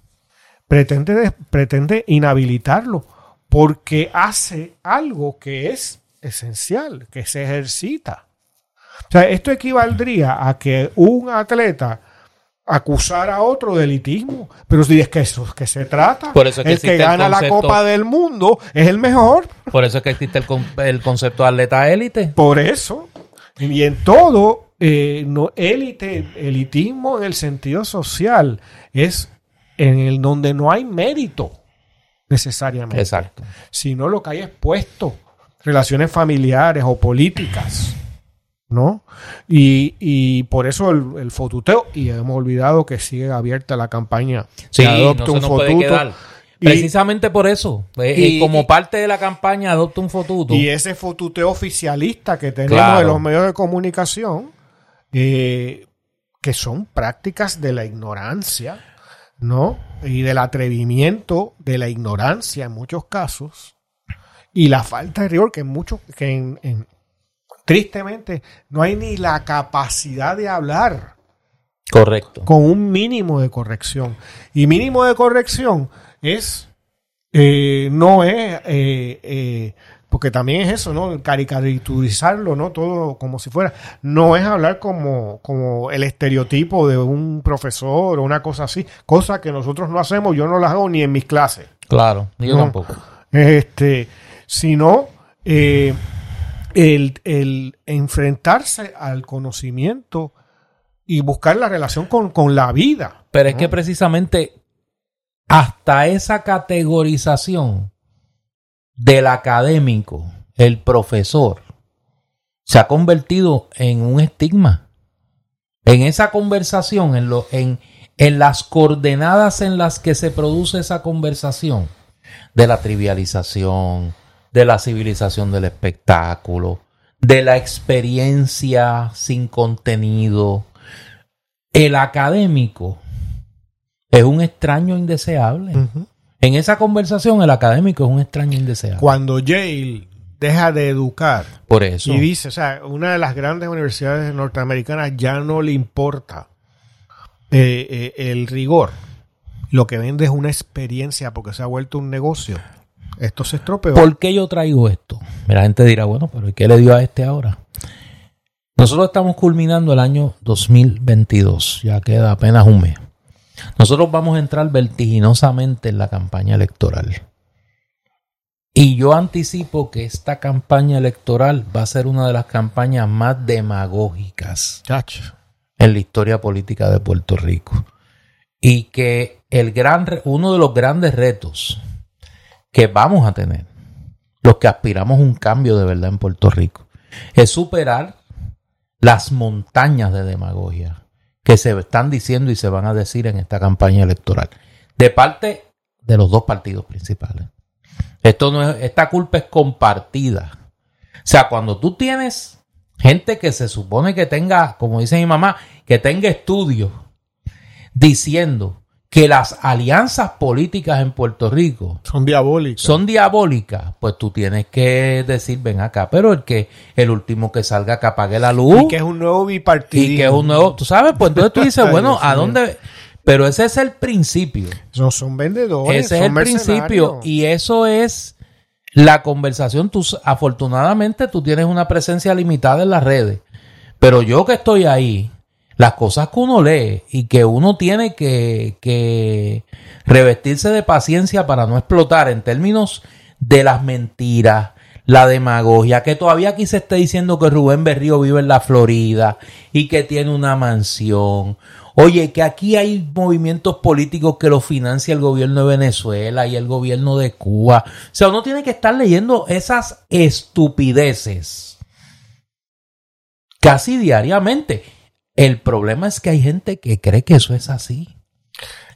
Speaker 2: pretende, pretende inhabilitarlo porque hace algo que es esencial, que se ejercita. O sea, esto equivaldría a que un atleta acusar a otro de elitismo. Pero si es que eso es que se trata.
Speaker 1: Por eso es que
Speaker 2: el que
Speaker 1: el
Speaker 2: gana la Copa del Mundo es el mejor.
Speaker 1: Por eso es que existe el, el concepto de atleta élite.
Speaker 2: Por eso. Y en todo, eh, no, élite, elitismo en el sentido social es en el donde no hay mérito necesariamente.
Speaker 1: Exacto.
Speaker 2: Sino lo que hay es puesto, relaciones familiares o políticas. ¿No? Y, y por eso el, el fotuteo, y hemos olvidado que sigue abierta la campaña.
Speaker 1: Sí, no
Speaker 2: Adopta
Speaker 1: se
Speaker 2: un
Speaker 1: nos puede
Speaker 2: Fotuto. Y-
Speaker 1: Precisamente por eso. eh,
Speaker 2: y-
Speaker 1: y como parte de la campaña Adopta un Fotuto.
Speaker 2: Y ese fotuteo oficialista que tenemos
Speaker 1: Claro.
Speaker 2: en los medios de comunicación, eh, que son prácticas de la ignorancia, ¿no? Y del atrevimiento de la ignorancia en muchos casos, y la falta de rigor que en muchos, que en, en- tristemente no hay ni la capacidad de hablar
Speaker 1: Correcto.
Speaker 2: con un mínimo de corrección. Y mínimo de corrección es, eh, no es, eh, eh, porque también es eso, ¿no? Caricaturizarlo, ¿no? Todo como si fuera, no es hablar como, como el estereotipo de un profesor o una cosa así, cosa que nosotros no hacemos, yo no las hago ni en mis clases
Speaker 1: Claro. Yo
Speaker 2: No.
Speaker 1: tampoco.
Speaker 2: este, sino el, el enfrentarse al conocimiento y buscar la relación con, con la vida.
Speaker 1: Pero es que precisamente hasta esa categorización del académico, el profesor, se ha convertido en un estigma. En esa conversación, en, las coordenadas en las que se produce esa conversación, de la trivialización, de la civilización del espectáculo, de la experiencia sin contenido, el académico es un extraño indeseable. En esa conversación, el académico es un extraño indeseable.
Speaker 2: Cuando Yale deja de educar
Speaker 1: Por eso.
Speaker 2: y dice, o sea, una de las grandes universidades norteamericanas ya no le importa eh, eh, el rigor. Lo que vende es una experiencia porque se ha vuelto un negocio. Esto se estropeó.
Speaker 1: ¿Por qué yo traigo esto? La gente dirá, bueno, pero ¿y qué le dio a este ahora? Nosotros estamos culminando el año 2022, ya queda apenas un mes. Nosotros vamos a entrar vertiginosamente en la campaña electoral. Y yo anticipo que esta campaña electoral va a ser una de las campañas más demagógicas
Speaker 2: Chacho.
Speaker 1: en la historia política de Puerto Rico. Y que el gran, uno de los grandes retos que vamos a tener, los que aspiramos a un cambio de verdad en Puerto Rico, es superar las montañas de demagogia que se están diciendo y se van a decir en esta campaña electoral. De parte de los dos partidos principales. Esto no es, esta culpa es compartida. O sea, cuando tú tienes gente que se supone que tenga, como dice mi mamá, que tenga estudios diciendo que las alianzas políticas en Puerto Rico
Speaker 2: Son diabólicos.
Speaker 1: son diabólicas, pues tú tienes que decir, ven acá, pero el que el último que salga que apague la luz
Speaker 2: y que es un nuevo bipartidismo.
Speaker 1: y que es un nuevo, tú sabes, pues entonces tú dices, bueno, ¿a dónde? Pero ese es el principio.
Speaker 2: No son vendedores.
Speaker 1: Ese es el principio. Y eso es la conversación. Tú, afortunadamente tú tienes una presencia limitada en las redes. Pero yo que estoy ahí, las cosas que uno lee y que uno tiene que, que revestirse de paciencia para no explotar en términos de las mentiras, la demagogia, que todavía aquí se está diciendo que Rubén Berrío vive en la Florida y que tiene una mansión. Oye, que aquí hay movimientos políticos que los financia el gobierno de Venezuela y el gobierno de Cuba. O sea, uno tiene que estar leyendo esas estupideces casi diariamente. El problema es que hay gente que cree que eso es así.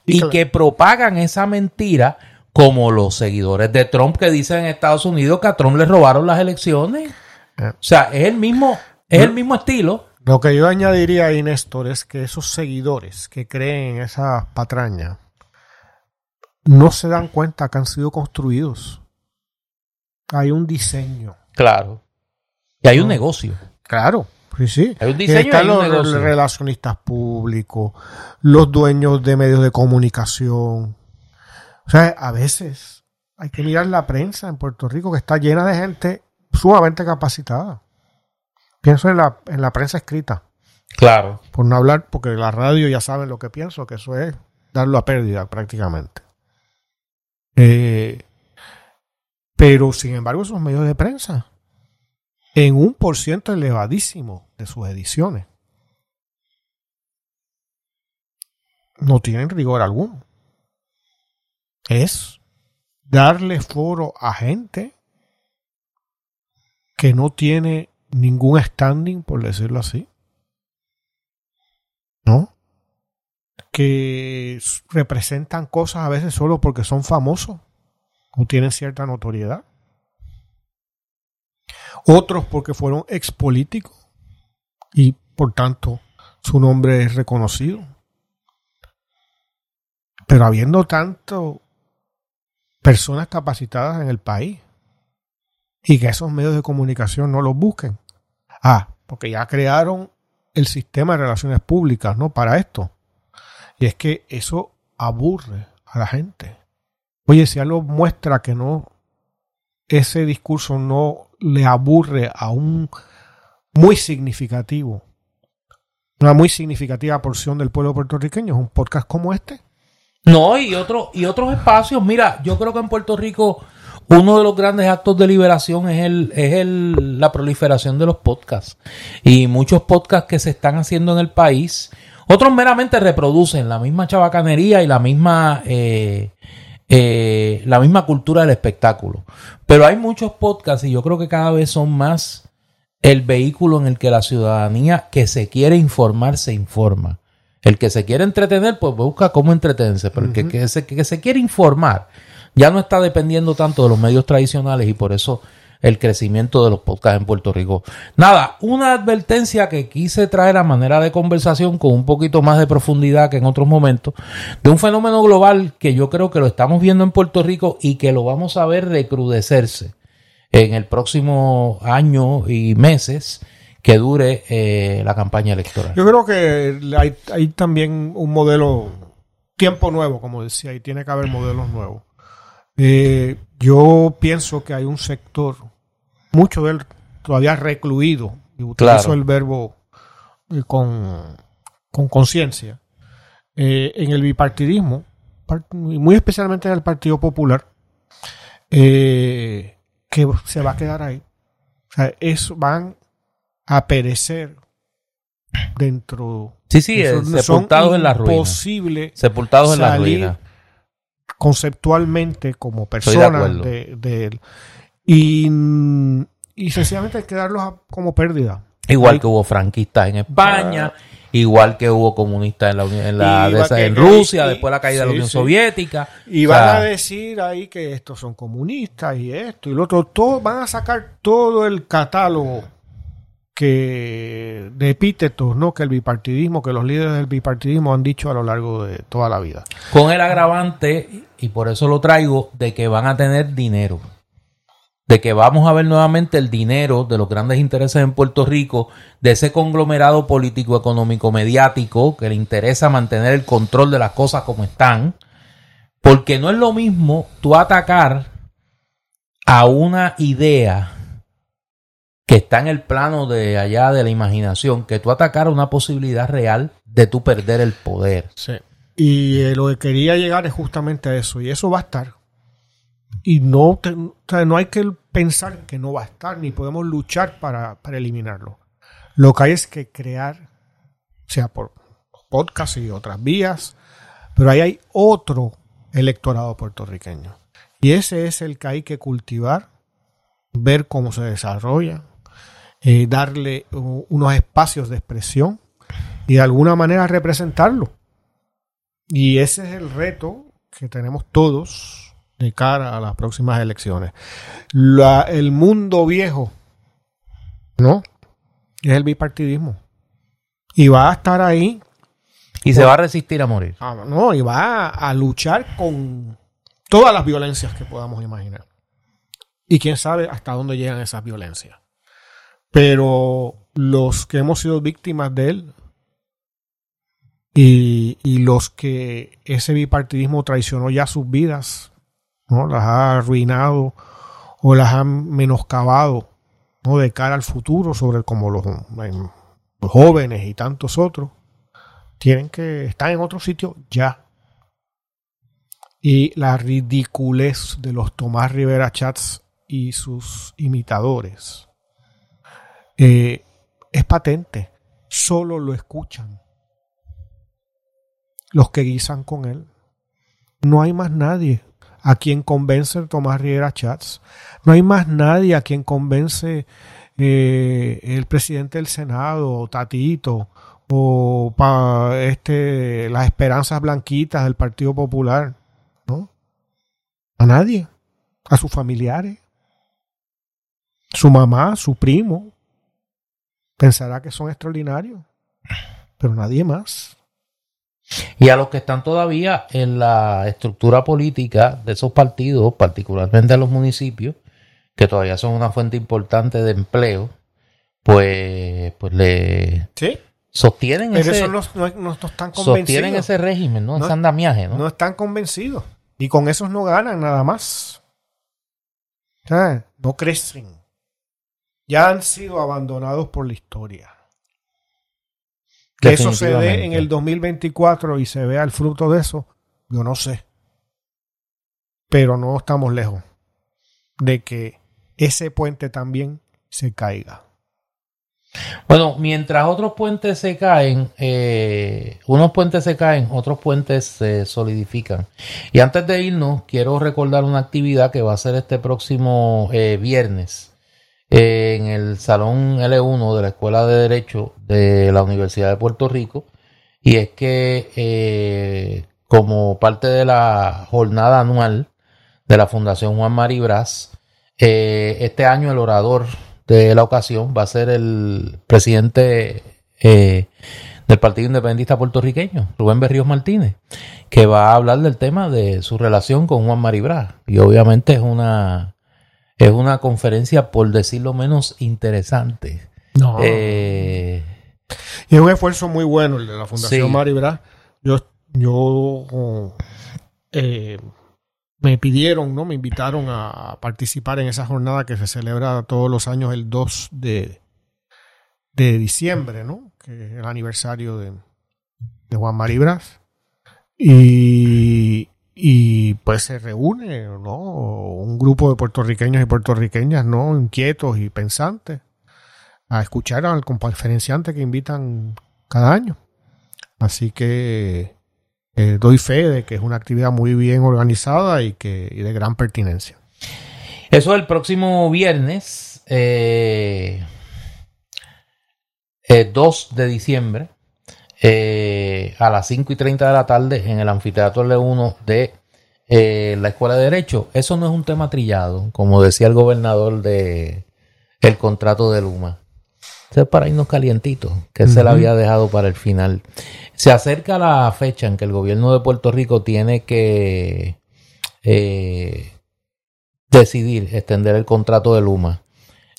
Speaker 2: Y
Speaker 1: que propagan esa mentira como los seguidores de Trump que dicen en Estados Unidos que a Trump le robaron las elecciones.
Speaker 2: Eh.
Speaker 1: O sea, es el mismo, es el mismo estilo.
Speaker 2: Lo que yo añadiría ahí, Néstor, es que esos seguidores que creen en esa patraña no se dan cuenta que han sido construidos. Hay un diseño.
Speaker 1: Claro. Y hay un negocio.
Speaker 2: Claro, sí, sí.
Speaker 1: Hay un diseño y
Speaker 2: Están
Speaker 1: hay un
Speaker 2: los
Speaker 1: negocio.
Speaker 2: relacionistas públicos, los dueños de medios de comunicación. O sea, a veces hay que mirar la prensa en Puerto Rico que está llena de gente sumamente capacitada. Pienso en la, en la prensa escrita.
Speaker 1: Claro.
Speaker 2: Por no hablar, porque la radio ya saben lo que pienso, que eso es darlo a pérdida prácticamente. Eh, pero, sin embargo, esos medios de prensa, en un por ciento elevadísimo de sus ediciones, no tienen rigor alguno. Es darle foro a gente que no tiene ningún standing, por decirlo así. ¿No? Que representan cosas a veces solo porque son famosos o tienen cierta notoriedad. Otros porque fueron expolíticos y por tanto su nombre es reconocido. Pero habiendo tanto personas capacitadas en el país y que esos medios de comunicación no los busquen. Ah, porque ya crearon el sistema de relaciones públicas, ¿no? Para esto. Y es que eso aburre a la gente. Oye, si algo muestra que no, ese discurso no le aburre a un muy significativo, una muy significativa porción del pueblo puertorriqueño, es un podcast como este.
Speaker 1: No, y, otro, y otros espacios. Mira, yo creo que en Puerto Rico uno de los grandes actos de liberación es, el, es el, la proliferación de los podcasts. Y muchos podcasts que se están haciendo en el país, otros meramente reproducen la misma chabacanería y la misma, eh, eh, la misma cultura del espectáculo. Pero hay muchos podcasts y yo creo que cada vez son más el vehículo en el que la ciudadanía que se quiere informar se informa. El que se quiere entretener, pues busca cómo entretenerse, pero el que, se, que se quiere informar ya no está dependiendo tanto de los medios tradicionales y por eso el crecimiento de los podcasts en Puerto Rico. Nada, una advertencia que quise traer a manera de conversación con un poquito más de profundidad que en otros momentos, de un fenómeno global que yo creo que lo estamos viendo en Puerto Rico y que lo vamos a ver recrudecerse en el próximo año y meses que dure eh, la campaña electoral.
Speaker 2: Yo creo que hay, también un modelo, tiempo nuevo, como decía, y tiene que haber modelos nuevos. Eh, yo pienso que hay un sector, mucho de él todavía recluido, y utilizo el verbo eh, con conciencia, en el bipartidismo, muy especialmente en el Partido Popular, que se va a quedar ahí. O sea, eso van a perecer dentro.
Speaker 1: Sí, sí, sepultados en la ruina.
Speaker 2: Posible
Speaker 1: sepultados en la ruina.
Speaker 2: Conceptualmente como personas de, de, y, y sencillamente hay que darlos como pérdida.
Speaker 1: Igual que hubo franquistas en España, igual que hubo comunistas en la, en, la en Rusia, después la caída de la Unión Soviética.
Speaker 2: Y van a decir ahí que estos son comunistas y esto y lo otro. Todo, van a sacar todo el catálogo que de epítetos, ¿no? Que el bipartidismo, que los líderes del bipartidismo han dicho a lo largo de toda la vida.
Speaker 1: Con el agravante, y por eso lo traigo, de que van a tener dinero. De que vamos a ver nuevamente el dinero de los grandes intereses en Puerto Rico, de ese conglomerado político, económico, mediático, que le interesa mantener el control de las cosas como están. Porque no es lo mismo tú atacar a una idea que está en el plano de allá de la imaginación, que tú atacara una posibilidad real de tú perder el poder.
Speaker 2: Sí. Y eh, lo que quería llegar es justamente a eso, y eso va a estar. Y no, no hay que pensar que no va a estar, ni podemos luchar para, para eliminarlo. Lo que hay es que crear, sea por podcast y otras vías, pero ahí hay otro electorado puertorriqueño. Y ese es el que hay que cultivar, ver cómo se desarrolla, eh, darle unos espacios de expresión y de alguna manera representarlo. Y ese es el reto que tenemos todos de cara a las próximas elecciones. el mundo viejo, ¿no? Es el bipartidismo. Y va a estar ahí.
Speaker 1: Y se va a resistir a morir.
Speaker 2: Ah, no, y va a luchar con todas las violencias que podamos imaginar. Y quién sabe hasta dónde llegan esas violencias. Pero los que hemos sido víctimas de él y, los que ese bipartidismo traicionó ya sus vidas, ¿no? las ha arruinado o las ha menoscabado ¿no? de cara al futuro sobre cómo los jóvenes y tantos otros, tienen que estar en otro sitio ya. Y la ridiculez de los Tomás Rivera Chats y sus imitadores eh, es patente. Solo lo escuchan los que guisan con él. No hay más nadie a quien convence Tomás Rivera Chats. No hay más nadie a quien convence eh, el presidente del Senado, Tatito, o pa, este, las esperanzas blanquitas del Partido Popular. ¿No? A nadie. A sus familiares. Su mamá, su primo. Pensará que son extraordinarios. Pero nadie más.
Speaker 1: Y a los que están todavía en la estructura política de esos partidos, particularmente a los municipios, que todavía son una fuente importante de empleo, pues, pues le
Speaker 2: ¿Sí?
Speaker 1: sostienen
Speaker 2: Pero
Speaker 1: ese,
Speaker 2: eso no, no- no están convencidos.
Speaker 1: sostienen ese régimen, ¿no?
Speaker 2: No-
Speaker 1: ese andamiaje, ¿no?
Speaker 2: no están convencidos. Y con esos no ganan nada más. O sea, no crecen. Ya han sido abandonados por la historia. Que eso se dé en el 2024 y se vea el fruto de eso, yo no sé. Pero no estamos lejos de que ese puente también se caiga.
Speaker 1: Bueno, mientras otros puentes se caen, eh, unos puentes se caen, otros puentes se solidifican. Y antes de irnos, quiero recordar una actividad que va a ser este próximo eh, viernes en el Salón L1 de la Escuela de Derecho de la Universidad de Puerto Rico. Y es que eh, como parte de la jornada anual de la Fundación Juan Mari Brás, eh, este año el orador de la ocasión va a ser el presidente eh, del Partido Independentista Puertorriqueño, Rubén Berríos Martínez, que va a hablar del tema de su relación con Juan Mari Brás. Y obviamente es una, es una conferencia, por decirlo menos, interesante.
Speaker 2: No.
Speaker 1: Eh,
Speaker 2: Y es un esfuerzo muy bueno el de la Fundación
Speaker 1: Sí.
Speaker 2: Mari Brás. Yo, yo eh, me pidieron, ¿no? Me invitaron a participar en esa jornada que se celebra todos los años el 2 de, de diciembre, ¿no? Que es el aniversario de, de Juan Mari Brás. Y, y pues se reúne, ¿no? Un grupo de puertorriqueños y puertorriqueñas, ¿no? Inquietos y pensantes a escuchar al conferenciante que invitan cada año. Así que eh, doy fe de que es una actividad muy bien organizada y, que, de gran pertinencia.
Speaker 1: Eso es el próximo viernes, eh, eh, 2 de diciembre, eh, a las 5 y 30 de la tarde en el anfiteatro L1 de eh, la Escuela de Derecho. Eso no es un tema trillado, como decía el gobernador de el contrato de Luma. Eso es para irnos calientitos, que se la había dejado para el final. Se acerca la fecha en que el gobierno de Puerto Rico tiene que eh, decidir extender el contrato de Luma.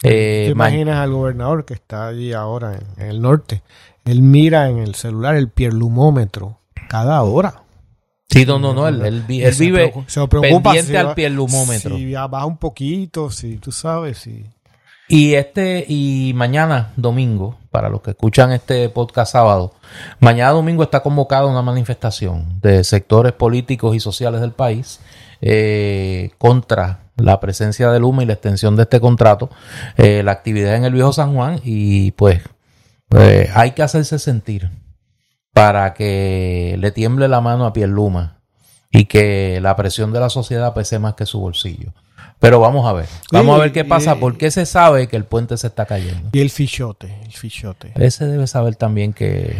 Speaker 1: Eh,
Speaker 2: ¿Te
Speaker 1: ma-
Speaker 2: imaginas al gobernador que está allí ahora en, en el norte? Él mira en el celular el pierlumómetro cada hora.
Speaker 1: sí, no, no, no, él, él vi- él
Speaker 2: Se
Speaker 1: vive
Speaker 2: se preocupa
Speaker 1: pendiente
Speaker 2: si
Speaker 1: al
Speaker 2: va-
Speaker 1: pierlumómetro.
Speaker 2: Si baja un poquito, si tú sabes, si...
Speaker 1: Y este, y mañana domingo, para los que escuchan este podcast sábado, mañana domingo está convocada una manifestación de sectores políticos y sociales del país eh, contra la presencia de Luma y la extensión de este contrato, eh, la actividad en el viejo San Juan y pues eh, hay que hacerse sentir para que le tiemble la mano a Pierluma y que la presión de la sociedad pese más que su bolsillo. Pero vamos a ver, vamos a ver qué pasa, porque se sabe que el puente se está cayendo.
Speaker 2: Y el fichote, el fichote.
Speaker 1: Ese debe saber también que,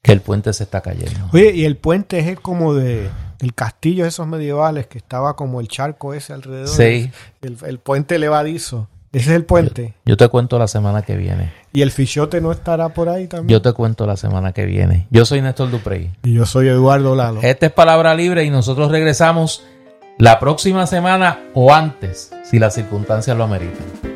Speaker 1: que el puente se está cayendo.
Speaker 2: Oye, y el puente es el como de del castillo de esos medievales que estaba como el charco ese alrededor.
Speaker 1: Sí.
Speaker 2: El, el puente levadizo. Ese es el puente.
Speaker 1: Yo te cuento la semana que viene.
Speaker 2: Y el fichote no estará por ahí también.
Speaker 1: Yo te cuento la semana que viene. Yo soy Néstor Duprey.
Speaker 2: y yo soy Eduardo Lalo.
Speaker 1: Esta es Palabra Libre y nosotros regresamos la próxima semana o antes, si las circunstancias lo ameritan.